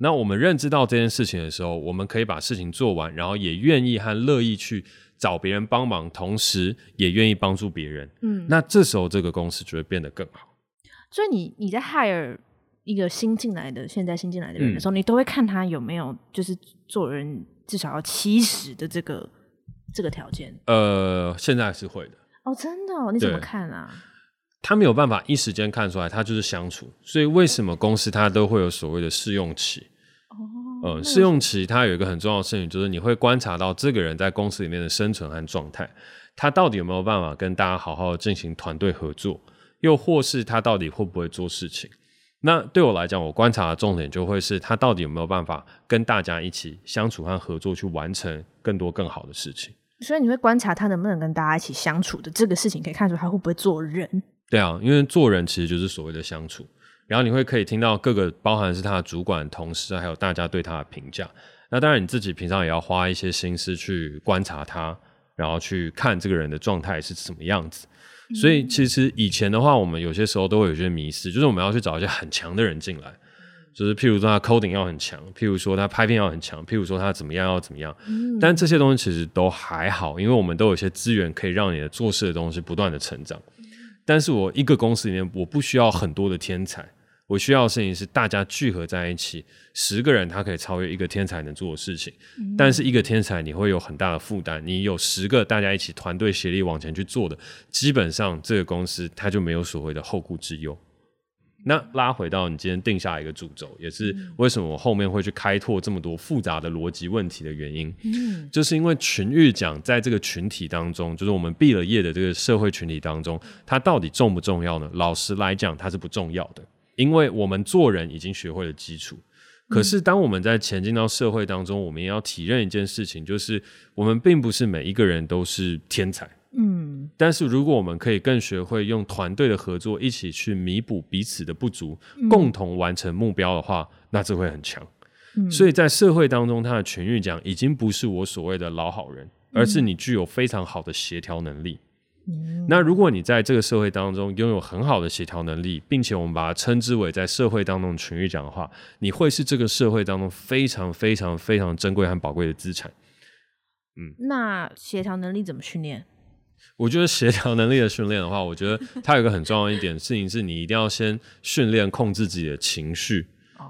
那我们认知到这件事情的时候，我们可以把事情做完，然后也愿意和乐意去找别人帮忙，同时也愿意帮助别人。嗯，那这时候这个公司就会变得更好。所以你你在 hire 一个新进来的、现在新进来的人的时候，嗯、你都会看他有没有就是做人至少要七十的这个这个条件。呃，现在是会的。哦，真的？哦？你怎么看啊？他没有办法一时间看出来，他就是相处。所以为什么公司他都会有所谓的试用期？哦，呃，试用期它有一个很重要的事情，就是你会观察到这个人在公司里面的生存和状态，他到底有没有办法跟大家好好的进行团队合作，又或是他到底会不会做事情。那对我来讲，我观察的重点就会是他到底有没有办法跟大家一起相处和合作，去完成更多更好的事情。所以你会观察他能不能跟大家一起相处的这个事情，可以看出他会不会做人。对啊，因为做人其实就是所谓的相处。然后你会可以听到各个包含是他的主管、同事，还有大家对他的评价。那当然你自己平常也要花一些心思去观察他，然后去看这个人的状态是什么样子。所以其实以前的话，我们有些时候都会有些迷失，就是我们要去找一些很强的人进来，就是譬如说他 coding 要很强，譬如说他拍片要很强，譬如说他怎么样要怎么样。但这些东西其实都还好，因为我们都有一些资源可以让你的做事的东西不断的成长。但是我一个公司里面，我不需要很多的天才。我需要的事情是大家聚合在一起，十个人他可以超越一个天才能做的事情。嗯、但是一个天才你会有很大的负担，你有十个大家一起团队协力往前去做的，基本上这个公司它就没有所谓的后顾之忧。那拉回到你今天定下一个主轴，也是为什么我后面会去开拓这么多复杂的逻辑问题的原因，嗯、就是因为群域讲在这个群体当中，就是我们毕了业的这个社会群体当中，它到底重不重要呢？老实来讲，它是不重要的。因为我们做人已经学会了基础，可是当我们在前进到社会当中，我们也要体认一件事情，就是我们并不是每一个人都是天才。嗯，但是如果我们可以更学会用团队的合作，一起去弥补彼此的不足，共同完成目标的话，那这会很强。所以在社会当中，他的群域奖已经不是我所谓的老好人，而是你具有非常好的协调能力。那如果你在这个社会当中拥有很好的协调能力，并且我们把它称之为在社会当中群域讲的话，你会是这个社会当中非常非常非常珍贵和宝贵的资产。嗯，那协调能力怎么训练？我觉得协调能力的训练的话，我觉得它有一个很重要一点事情是，你一定要先训练控制自己的情绪。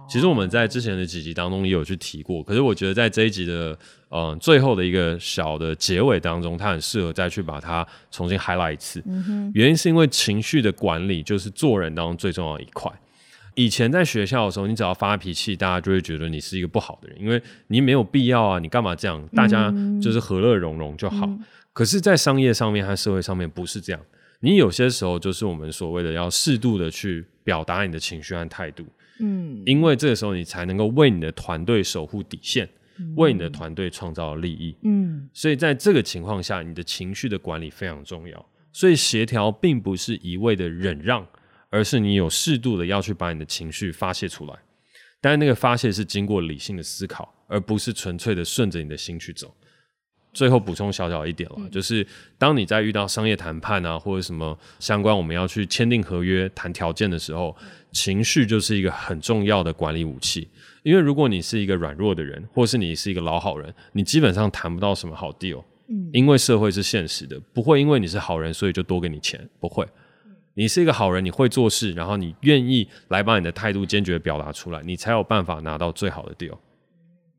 其实我们在之前的几集当中也有去提过，可是我觉得在这一集的嗯最后的一个小的结尾当中，它很适合再去把它重新 highlight 一次。嗯。原因是因为情绪的管理就是做人当中最重要的一块。以前在学校的时候，你只要发脾气，大家就会觉得你是一个不好的人，因为你没有必要啊，你干嘛这样？大家就是和乐融融就好。嗯。可是，在商业上面和社会上面不是这样，你有些时候就是我们所谓的要适度的去表达你的情绪和态度。嗯，因为这个时候你才能够为你的团队守护底线，嗯、为你的团队创造利益。嗯，所以在这个情况下，你的情绪的管理非常重要。所以协调并不是一味的忍让，而是你有适度的要去把你的情绪发泄出来。但是那个发泄是经过理性的思考，而不是纯粹的顺着你的心去走。最后补充小小一点了，嗯、就是当你在遇到商业谈判啊，或者什么相关我们要去签订合约、谈条件的时候，情绪就是一个很重要的管理武器。因为如果你是一个软弱的人，或是你是一个老好人，你基本上谈不到什么好 deal。嗯，因为社会是现实的，不会因为你是好人，所以就多给你钱，不会。你是一个好人，你会做事，然后你愿意来把你的态度坚决表达出来，你才有办法拿到最好的 deal。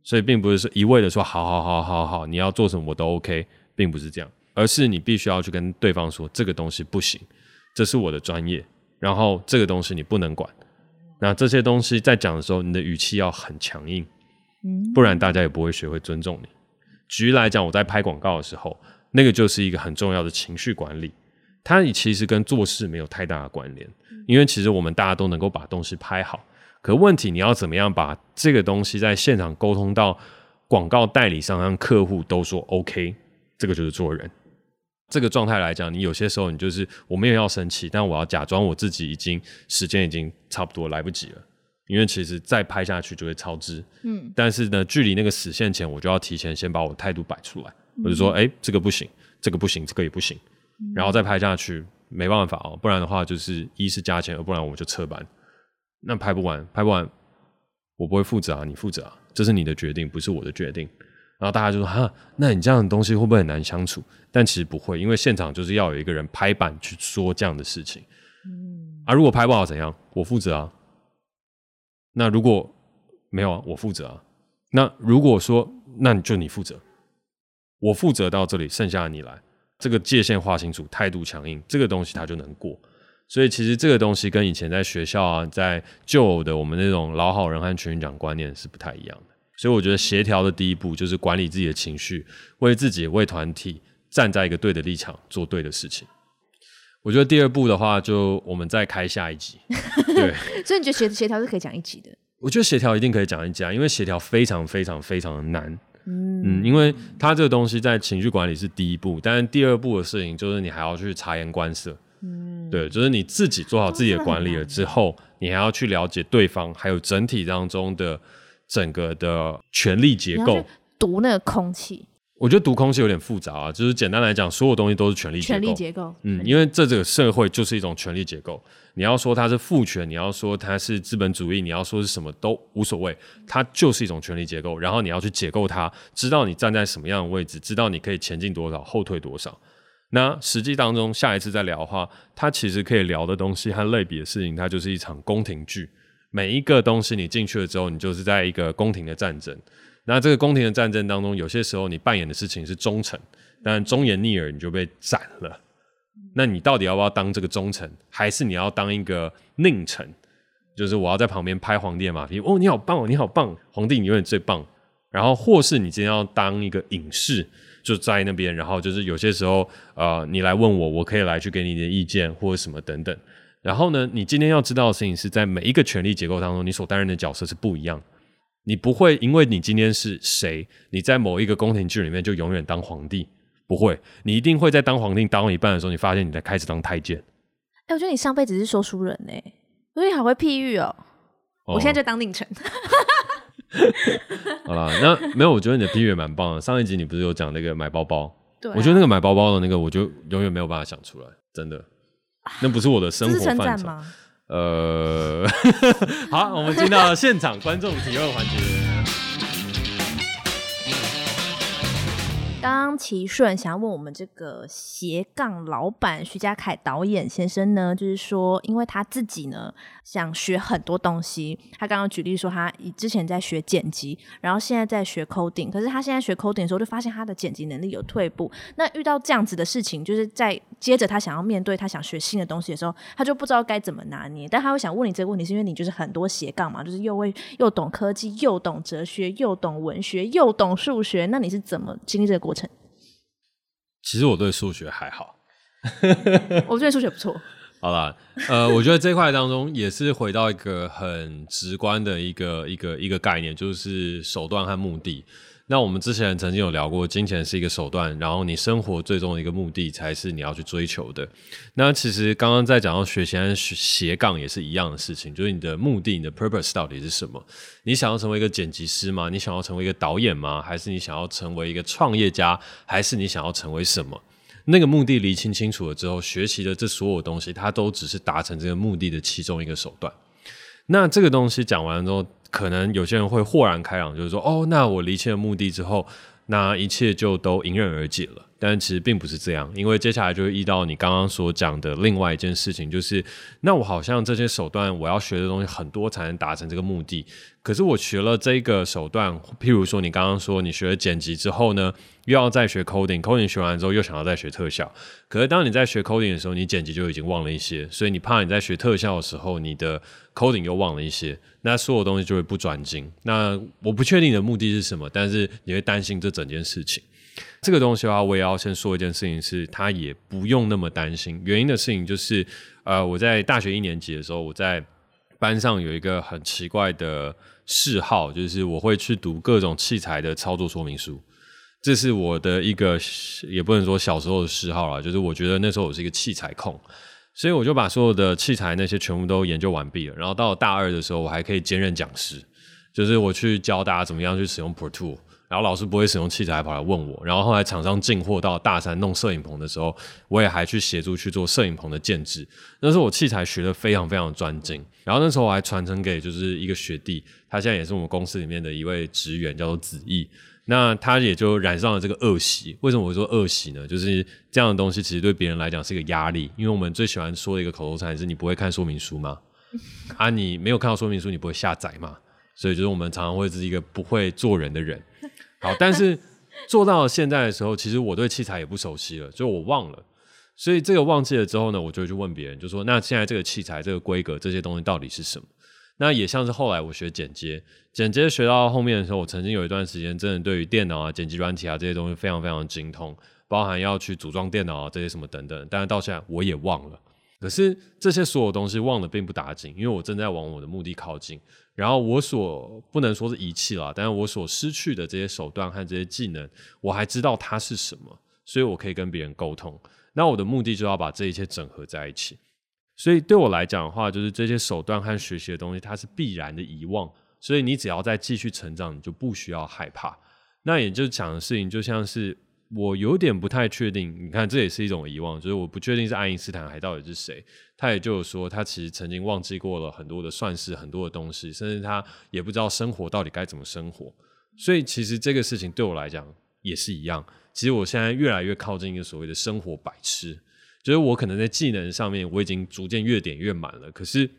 所以并不是说一味的说好好好好好，你要做什么我都 OK，并不是这样，而是你必须要去跟对方说这个东西不行，这是我的专业，然后这个东西你不能管。那这些东西在讲的时候，你的语气要很强硬，不然大家也不会学会尊重你。举例来讲，我在拍广告的时候，那个就是一个很重要的情绪管理，它其实跟做事没有太大的关联，因为其实我们大家都能够把东西拍好。可问题，你要怎么样把这个东西在现场沟通到广告代理商让客户都说 OK，这个就是做人。这个状态来讲，你有些时候你就是我没有要生气，但我要假装我自己已经时间已经差不多来不及了，因为其实再拍下去就会超支。嗯，但是呢，距离那个死线前，我就要提前先把我态度摆出来，我就说，哎，这个不行，这个不行，这个也不行，然后再拍下去，没办法哦，不然的话就是一是加钱，而不然我们就撤班。那拍不完，拍不完，我不会负责啊，你负责啊，这是你的决定，不是我的决定。然后大家就说哈，那你这样的东西会不会很难相处？但其实不会，因为现场就是要有一个人拍板去说这样的事情。嗯，啊，如果拍不好怎样？我负责啊。那如果没有啊，我负责啊。那如果说，那你就你负责，我负责到这里，剩下的你来，这个界限划清楚，态度强硬，这个东西它就能过。所以其实这个东西跟以前在学校啊，在旧的我们那种老好人和群长观念是不太一样的。所以我觉得协调的第一步就是管理自己的情绪，为自己为团体站在一个对的立场，做对的事情。我觉得第二步的话，就我们再开下一集。对，所以你觉得协协调是可以讲一集的？我觉得协调一定可以讲一集啊，因为协调非常非常非常的难。嗯，嗯，因为它这个东西在情绪管理是第一步，但是第二步的事情就是你还要去察言观色。嗯，对，就是你自己做好自己的管理了之后，你还要去了解对方，还有整体当中的整个的权力结构，读那个空气。我觉得读空气有点复杂啊，就是简单来讲，所有东西都是权力结构。权力结构，嗯，因为这这个社会就是一种权力结构。你要说它是父权，你要说它是资本主义，你要说是什么都无所谓，它就是一种权力结构。然后你要去解构它，知道你站在什么样的位置，知道你可以前进多少，后退多少。那实际当中，下一次再聊的话，它其实可以聊的东西和类比的事情，它就是一场宫廷剧。每一个东西你进去了之后，你就是在一个宫廷的战争。那这个宫廷的战争当中，有些时候你扮演的事情是忠臣，但忠言逆耳你就被斩了。那你到底要不要当这个忠臣，还是你要当一个佞臣？就是我要在旁边拍皇帝的马屁，哦，你好棒哦，你好棒，皇帝你永远最棒。然后或是你今天要当一个隐士，就在那边，然后就是有些时候，呃，你来问我，我可以来去给你的意见或者什么等等。然后呢，你今天要知道的事情是在每一个权力结构当中，你所担任的角色是不一样。你不会因为你今天是谁，你在某一个宫廷剧里面就永远当皇帝，不会，你一定会在当皇帝当到一半的时候，你发现你在开始当太监。哎、欸，我觉得你上辈子是说书人呢，我觉得你好会譬喻哦。哦我现在就当令臣。好啦，那没有，我觉得你的比喻也蛮棒的。上一集你不是有讲那个买包包？对、啊，我觉得那个买包包的那个，我就永远没有办法想出来，真的，那不是我的生活范畴。呃，好，我们进到现场观众提问环节。刚齐顺想要问我们这个斜杠老板徐嘉凯导演先生呢，就是说，因为他自己呢想学很多东西，他刚刚举例说他以之前在学剪辑，然后现在在学 coding，可是他现在学 coding 的时候就发现他的剪辑能力有退步。那遇到这样子的事情，就是在接着他想要面对他想学新的东西的时候，他就不知道该怎么拿捏。但他会想问你这个问题，是因为你就是很多斜杠嘛，就是又会又懂科技，又懂哲学，又懂文学，又懂数学，那你是怎么经历这个过程？其实我对数学还好，我觉得数学不错。好啦，呃，我觉得这块当中也是回到一个很直观的一个一个一个概念，就是手段和目的。那我们之前曾经有聊过，金钱是一个手段，然后你生活最终的一个目的才是你要去追求的。那其实刚刚在讲到学习和斜杠也是一样的事情，就是你的目的、你的 purpose 到底是什么？你想要成为一个剪辑师吗？你想要成为一个导演吗？还是你想要成为一个创业家？还是你想要成为什么？那个目的厘清清楚了之后，学习的这所有东西，它都只是达成这个目的的其中一个手段。那这个东西讲完之后，可能有些人会豁然开朗，就是说，哦，那我离弃了目的之后，那一切就都迎刃而解了。但其实并不是这样，因为接下来就会遇到你刚刚所讲的另外一件事情，就是那我好像这些手段我要学的东西很多才能达成这个目的。可是我学了这个手段，譬如说你刚刚说你学了剪辑之后呢，又要再学 coding，coding 学完之后又想要再学特效。可是当你在学 coding 的时候，你剪辑就已经忘了一些，所以你怕你在学特效的时候，你的 coding 又忘了一些，那所有东西就会不专精。那我不确定你的目的是什么，但是你会担心这整件事情。这个东西的话，我也要先说一件事情，是他也不用那么担心。原因的事情就是，呃，我在大学一年级的时候，我在班上有一个很奇怪的。嗜好就是我会去读各种器材的操作说明书，这是我的一个也不能说小时候的嗜好啦，就是我觉得那时候我是一个器材控，所以我就把所有的器材那些全部都研究完毕了。然后到大二的时候，我还可以兼任讲师，就是我去教大家怎么样去使用 Pro Tool。然后老师不会使用器材，跑来问我。然后后来厂商进货到大山弄摄影棚的时候，我也还去协助去做摄影棚的建置。那时候我器材学的非常非常专精。然后那时候我还传承给就是一个学弟，他现在也是我们公司里面的一位职员，叫做子毅。那他也就染上了这个恶习。为什么我会说恶习呢？就是这样的东西其实对别人来讲是一个压力，因为我们最喜欢说的一个口头禅是：你不会看说明书吗？啊，你没有看到说明书，你不会下载吗？所以就是我们常常会是一个不会做人的人。好，但是做到现在的时候，其实我对器材也不熟悉了，就我忘了。所以这个忘记了之后呢，我就去问别人，就说：那现在这个器材、这个规格、这些东西到底是什么？那也像是后来我学剪接，剪接学到后面的时候，我曾经有一段时间真的对于电脑啊、剪辑软体啊这些东西非常非常精通，包含要去组装电脑啊这些什么等等。但是到现在我也忘了。可是这些所有东西忘了并不打紧，因为我正在往我的目的靠近。然后我所不能说是遗弃了，但是我所失去的这些手段和这些技能，我还知道它是什么，所以我可以跟别人沟通。那我的目的就要把这一切整合在一起。所以对我来讲的话，就是这些手段和学习的东西，它是必然的遗忘。所以你只要再继续成长，你就不需要害怕。那也就讲的事情，就像是。我有点不太确定，你看，这也是一种遗忘，就是我不确定是爱因斯坦还到底是谁。他也就是说，他其实曾经忘记过了很多的算式，很多的东西，甚至他也不知道生活到底该怎么生活。所以，其实这个事情对我来讲也是一样。其实我现在越来越靠近一个所谓的生活白痴，就是我可能在技能上面我已经逐渐越点越满了，可是，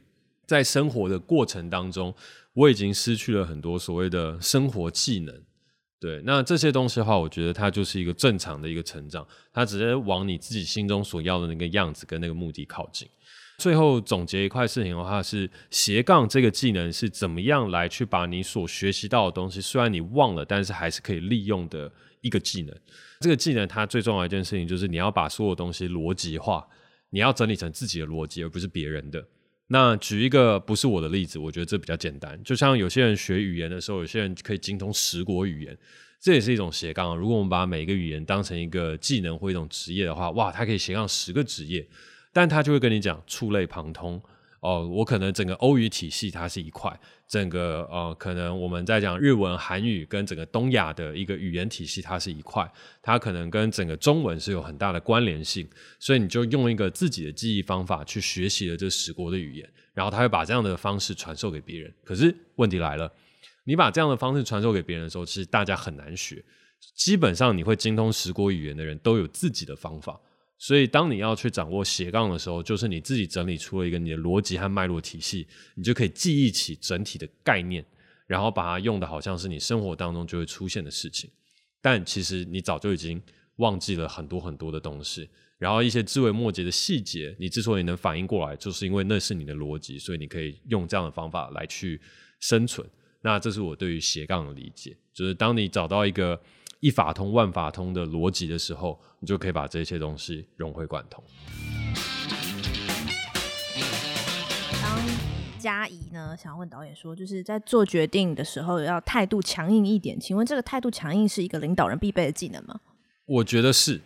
在生活的过程当中，我已经失去了很多所谓的生活技能。对，那这些东西的话，我觉得它就是一个正常的一个成长，它只是往你自己心中所要的那个样子跟那个目的靠近。最后总结一块事情的话，是斜杠这个技能是怎么样来去把你所学习到的东西，虽然你忘了，但是还是可以利用的一个技能。这个技能它最重要一件事情就是你要把所有东西逻辑化，你要整理成自己的逻辑，而不是别人的。那举一个不是我的例子，我觉得这比较简单。就像有些人学语言的时候，有些人可以精通十国语言，这也是一种斜杠。如果我们把每一个语言当成一个技能或一种职业的话，哇，他可以斜杠十个职业，但他就会跟你讲触类旁通。哦，我可能整个欧语体系它是一块，整个呃，可能我们在讲日文、韩语跟整个东亚的一个语言体系它是一块，它可能跟整个中文是有很大的关联性，所以你就用一个自己的记忆方法去学习了这十国的语言，然后他会把这样的方式传授给别人。可是问题来了，你把这样的方式传授给别人的时候，其实大家很难学，基本上你会精通十国语言的人都有自己的方法。所以，当你要去掌握斜杠的时候，就是你自己整理出了一个你的逻辑和脉络体系，你就可以记忆起整体的概念，然后把它用的好像是你生活当中就会出现的事情。但其实你早就已经忘记了很多很多的东西，然后一些枝微末节的细节，你之所以能反应过来，就是因为那是你的逻辑，所以你可以用这样的方法来去生存。那这是我对于斜杠的理解，就是当你找到一个。一法通万法通的逻辑的时候，你就可以把这些东西融会贯通。当佳宜呢，想要问导演说，就是在做决定的时候要态度强硬一点。请问这个态度强硬是一个领导人必备的技能吗？我觉得是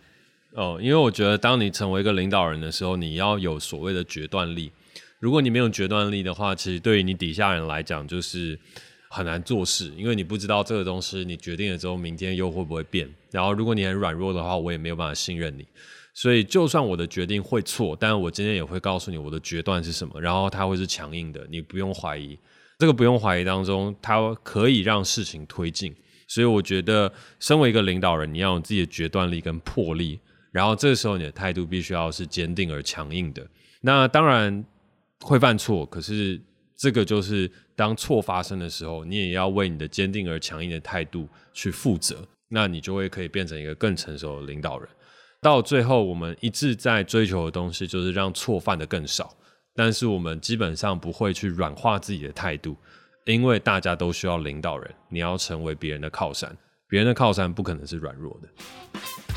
哦，因为我觉得当你成为一个领导人的时候，你要有所谓的决断力。如果你没有决断力的话，其实对于你底下人来讲，就是。很难做事，因为你不知道这个东西你决定了之后，明天又会不会变。然后，如果你很软弱的话，我也没有办法信任你。所以，就算我的决定会错，但是我今天也会告诉你我的决断是什么。然后，它会是强硬的，你不用怀疑。这个不用怀疑当中，它可以让事情推进。所以，我觉得身为一个领导人，你要有自己的决断力跟魄力。然后，这个时候你的态度必须要是坚定而强硬的。那当然会犯错，可是。这个就是当错发生的时候，你也要为你的坚定而强硬的态度去负责，那你就会可以变成一个更成熟的领导人。到最后，我们一直在追求的东西就是让错犯的更少，但是我们基本上不会去软化自己的态度，因为大家都需要领导人，你要成为别人的靠山，别人的靠山不可能是软弱的。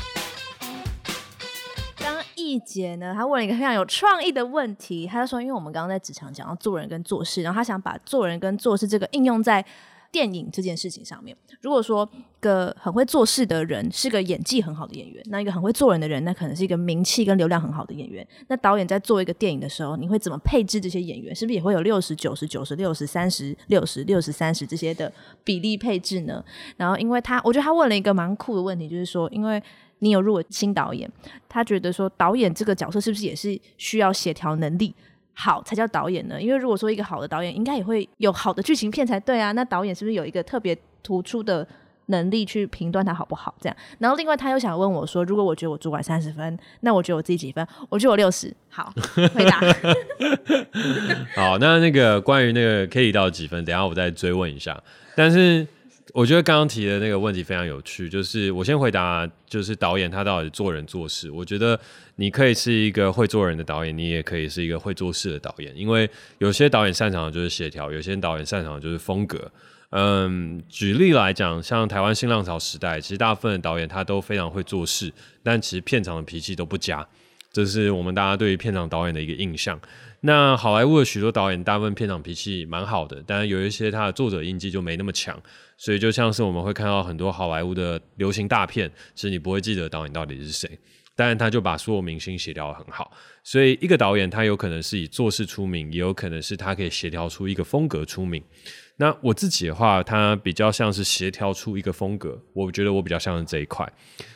一姐呢，他问了一个非常有创意的问题，他就说：“因为我们刚刚在职场讲到做人跟做事，然后他想把做人跟做事这个应用在电影这件事情上面。如果说个很会做事的人是个演技很好的演员，那一个很会做人的人，那可能是一个名气跟流量很好的演员。那导演在做一个电影的时候，你会怎么配置这些演员？是不是也会有六十九十九十六十三十六十六十三十这些的比例配置呢？然后，因为他我觉得他问了一个蛮酷的问题，就是说，因为。你有入围新导演，他觉得说导演这个角色是不是也是需要协调能力好才叫导演呢？因为如果说一个好的导演，应该也会有好的剧情片才对啊。那导演是不是有一个特别突出的能力去评断他好不好，这样。然后另外他又想问我说，如果我觉得我主管三十分，那我觉得我自己几分？我觉得我六十。好，回答。好，那那个关于那个 k 以到几分？等下我再追问一下。但是我觉得刚刚提的那个问题非常有趣，就是我先回答，就是导演他到底做人做事。我觉得你可以是一个会做人的导演，你也可以是一个会做事的导演，因为有些导演擅长的就是协调，有些导演擅长的就是风格。嗯，举例来讲，像台湾新浪潮时代，其实大部分的导演他都非常会做事，但其实片场的脾气都不佳，这是我们大家对于片场导演的一个印象。那好莱坞的许多导演，大部分片场脾气蛮好的，但是有一些他的作者印记就没那么强，所以就像是我们会看到很多好莱坞的流行大片，其实你不会记得导演到底是谁，但是他就把所有明星协调得很好。所以一个导演他有可能是以做事出名，也有可能是他可以协调出一个风格出名。那我自己的话，他比较像是协调出一个风格，我觉得我比较像是这一块。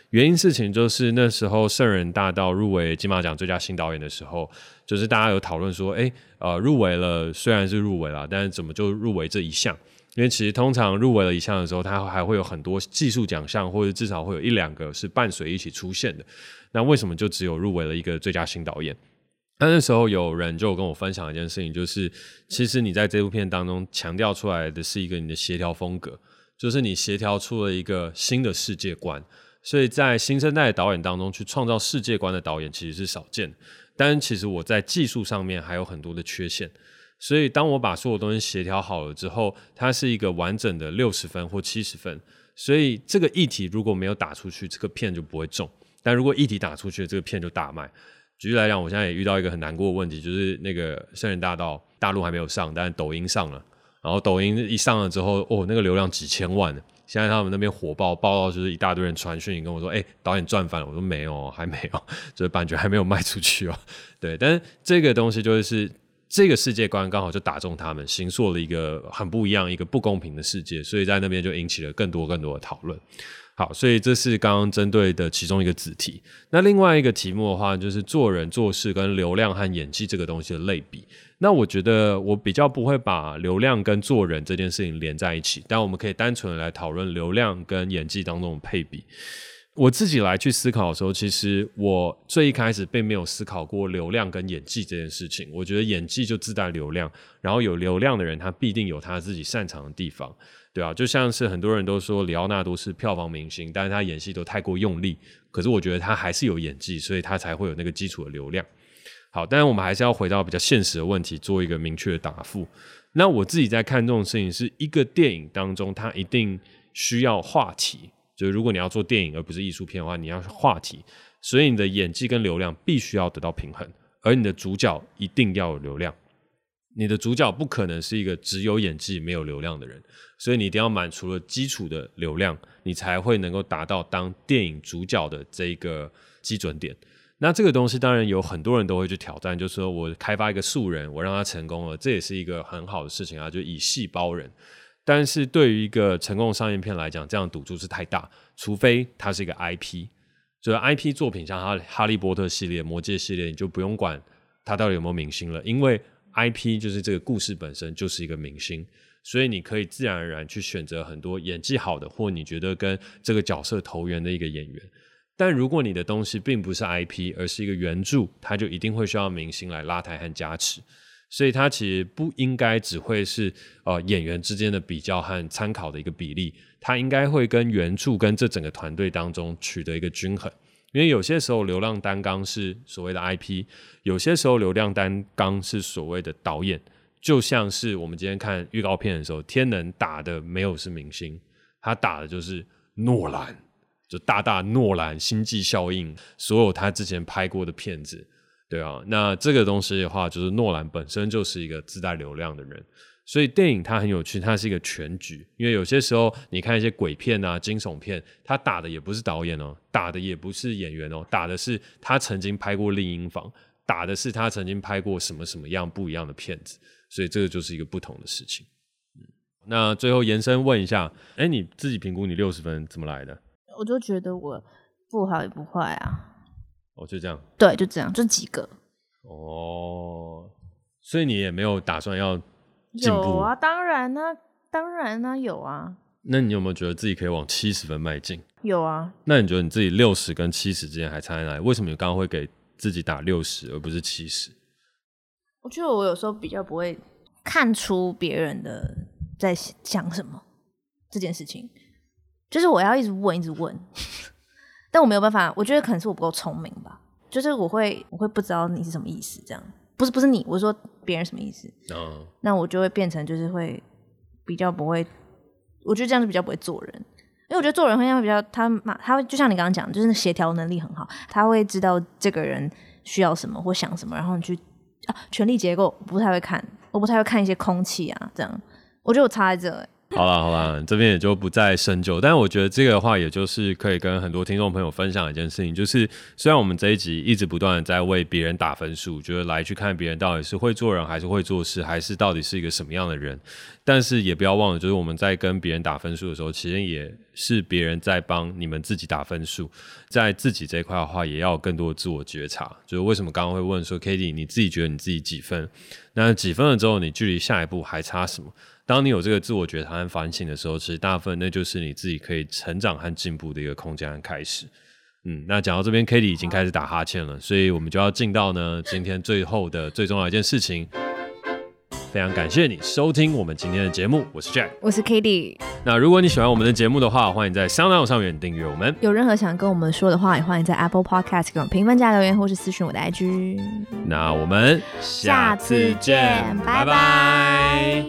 原因事情就是那时候《圣人大道》入围金马奖最佳新导演的时候，就是大家有讨论说，诶，呃，入围了，虽然是入围了，但是怎么就入围这一项？因为其实通常入围了一项的时候，它还会有很多技术奖项，或者至少会有一两个是伴随一起出现的。那为什么就只有入围了一个最佳新导演？那那时候有人就跟我分享一件事情，就是其实你在这部片当中强调出来的是一个你的协调风格，就是你协调出了一个新的世界观。所以在新生代导演当中去创造世界观的导演其实是少见。但其实我在技术上面还有很多的缺陷。所以当我把所有东西协调好了之后，它是一个完整的六十分或七十分。所以这个议题如果没有打出去，这个片就不会中。但如果议题打出去，这个片就大卖。举例来讲，我现在也遇到一个很难过的问题，就是那个《圣人大道》大陆还没有上，但是抖音上了。然后抖音一上了之后，哦，那个流量几千万呢。现在他们那边火爆，爆到就是一大堆人传讯跟我说：“哎、导演赚翻了。”我说：“没有，还没有，就是版权还没有卖出去哦。”对，但是这个东西就是这个世界观刚好就打中他们，形塑了一个很不一样、一个不公平的世界，所以在那边就引起了更多更多的讨论。好，所以这是刚刚针对的其中一个子题。那另外一个题目的话，就是做人做事跟流量和演技这个东西的类比。那我觉得我比较不会把流量跟做人这件事情连在一起，但我们可以单纯的来讨论流量跟演技当中的配比。我自己来去思考的时候，其实我最一开始并没有思考过流量跟演技这件事情。我觉得演技就自带流量，然后有流量的人，他必定有他自己擅长的地方。对啊，就像是很多人都说李奥纳多是票房明星，但是他演戏都太过用力。可是我觉得他还是有演技，所以他才会有那个基础的流量。好，但是我们还是要回到比较现实的问题，做一个明确的答复。那我自己在看这种事情，是一个电影当中，它一定需要话题。就是如果你要做电影而不是艺术片的话，你要话题，所以你的演技跟流量必须要得到平衡，而你的主角一定要有流量。你的主角不可能是一个只有演技没有流量的人，所以你一定要满足了基础的流量，你才会能够达到当电影主角的这一个基准点。那这个东西当然有很多人都会去挑战，就是说我开发一个素人，我让他成功了，这也是一个很好的事情啊，就以戏包人。但是对于一个成功商业片来讲，这样赌注是太大，除非它是一个 IP，所以 IP 作品像哈哈利波特系列、魔戒系列，你就不用管它到底有没有明星了，因为。IP 就是这个故事本身就是一个明星，所以你可以自然而然去选择很多演技好的，或你觉得跟这个角色投缘的一个演员。但如果你的东西并不是 IP，而是一个原著，它就一定会需要明星来拉抬和加持。所以它其实不应该只会是呃演员之间的比较和参考的一个比例，它应该会跟原著跟这整个团队当中取得一个均衡。因为有些时候流量担纲是所谓的 IP，有些时候流量担纲是所谓的导演，就像是我们今天看预告片的时候，天能打的没有是明星，他打的就是诺兰，就大大诺兰星际效应，所有他之前拍过的片子，对啊，那这个东西的话，就是诺兰本身就是一个自带流量的人。所以电影它很有趣，它是一个全局。因为有些时候你看一些鬼片啊、惊悚片，他打的也不是导演哦，打的也不是演员哦，打的是他曾经拍过《厉阴房》，打的是他曾经拍过什么什么样不一样的片子。所以这个就是一个不同的事情。那最后延伸问一下，哎，你自己评估你六十分怎么来的？我就觉得我不好也不坏啊。哦，就这样。对，就这样，就几个。哦，所以你也没有打算要。有啊，当然呢、啊，当然呢、啊，有啊。那你有没有觉得自己可以往七十分迈进？有啊。那你觉得你自己六十跟七十之间还差在哪里？为什么你刚刚会给自己打六十而不是七十？我觉得我有时候比较不会看出别人的在想什么这件事情，就是我要一直问，一直问，但我没有办法。我觉得可能是我不够聪明吧，就是我会我会不知道你是什么意思，这样不是不是你，我说别人什么意思，嗯，那我就会变成就是会比较不会，我觉得这样子比较不会做人，因为我觉得做人会像比较他嘛，他会就像你刚刚讲，就是协调能力很好，他会知道这个人需要什么或想什么，然后你去。啊，权力结构不太会看，我不太会看一些空气啊，这样，我觉得我差在这欸。好了好了，这边也就不再深究。但是我觉得这个的话，也就是可以跟很多听众朋友分享一件事情，就是虽然我们这一集一直不断的在为别人打分数，觉得来去看别人到底是会做人还是会做事，还是到底是一个什么样的人，但是也不要忘了，就是我们在跟别人打分数的时候，其实也是别人在帮你们自己打分数。在自己这一块的话，也要更多自我觉察。就是为什么刚刚会问说，Cady，你自己觉得你自己几分？那几分了之后，你距离下一步还差什么？当你有这个自我觉察和反省的时候，其实大部分那就是你自己可以成长和进步的一个空间和开始。嗯，那讲到这边，Cady 已经开始打哈欠了，所以我们就要进到呢今天最后的最重要一件事情。非常感谢你收听我们今天的节目，我是 Jack，我是 Cady。那如果你喜欢我们的节目的话，欢迎在 SoundOn 上面订阅我们。有任何想跟我们说的话，也欢迎在 Apple Podcast 给我们评分加留言，或是私讯我的 IG。那我们下次见，拜拜。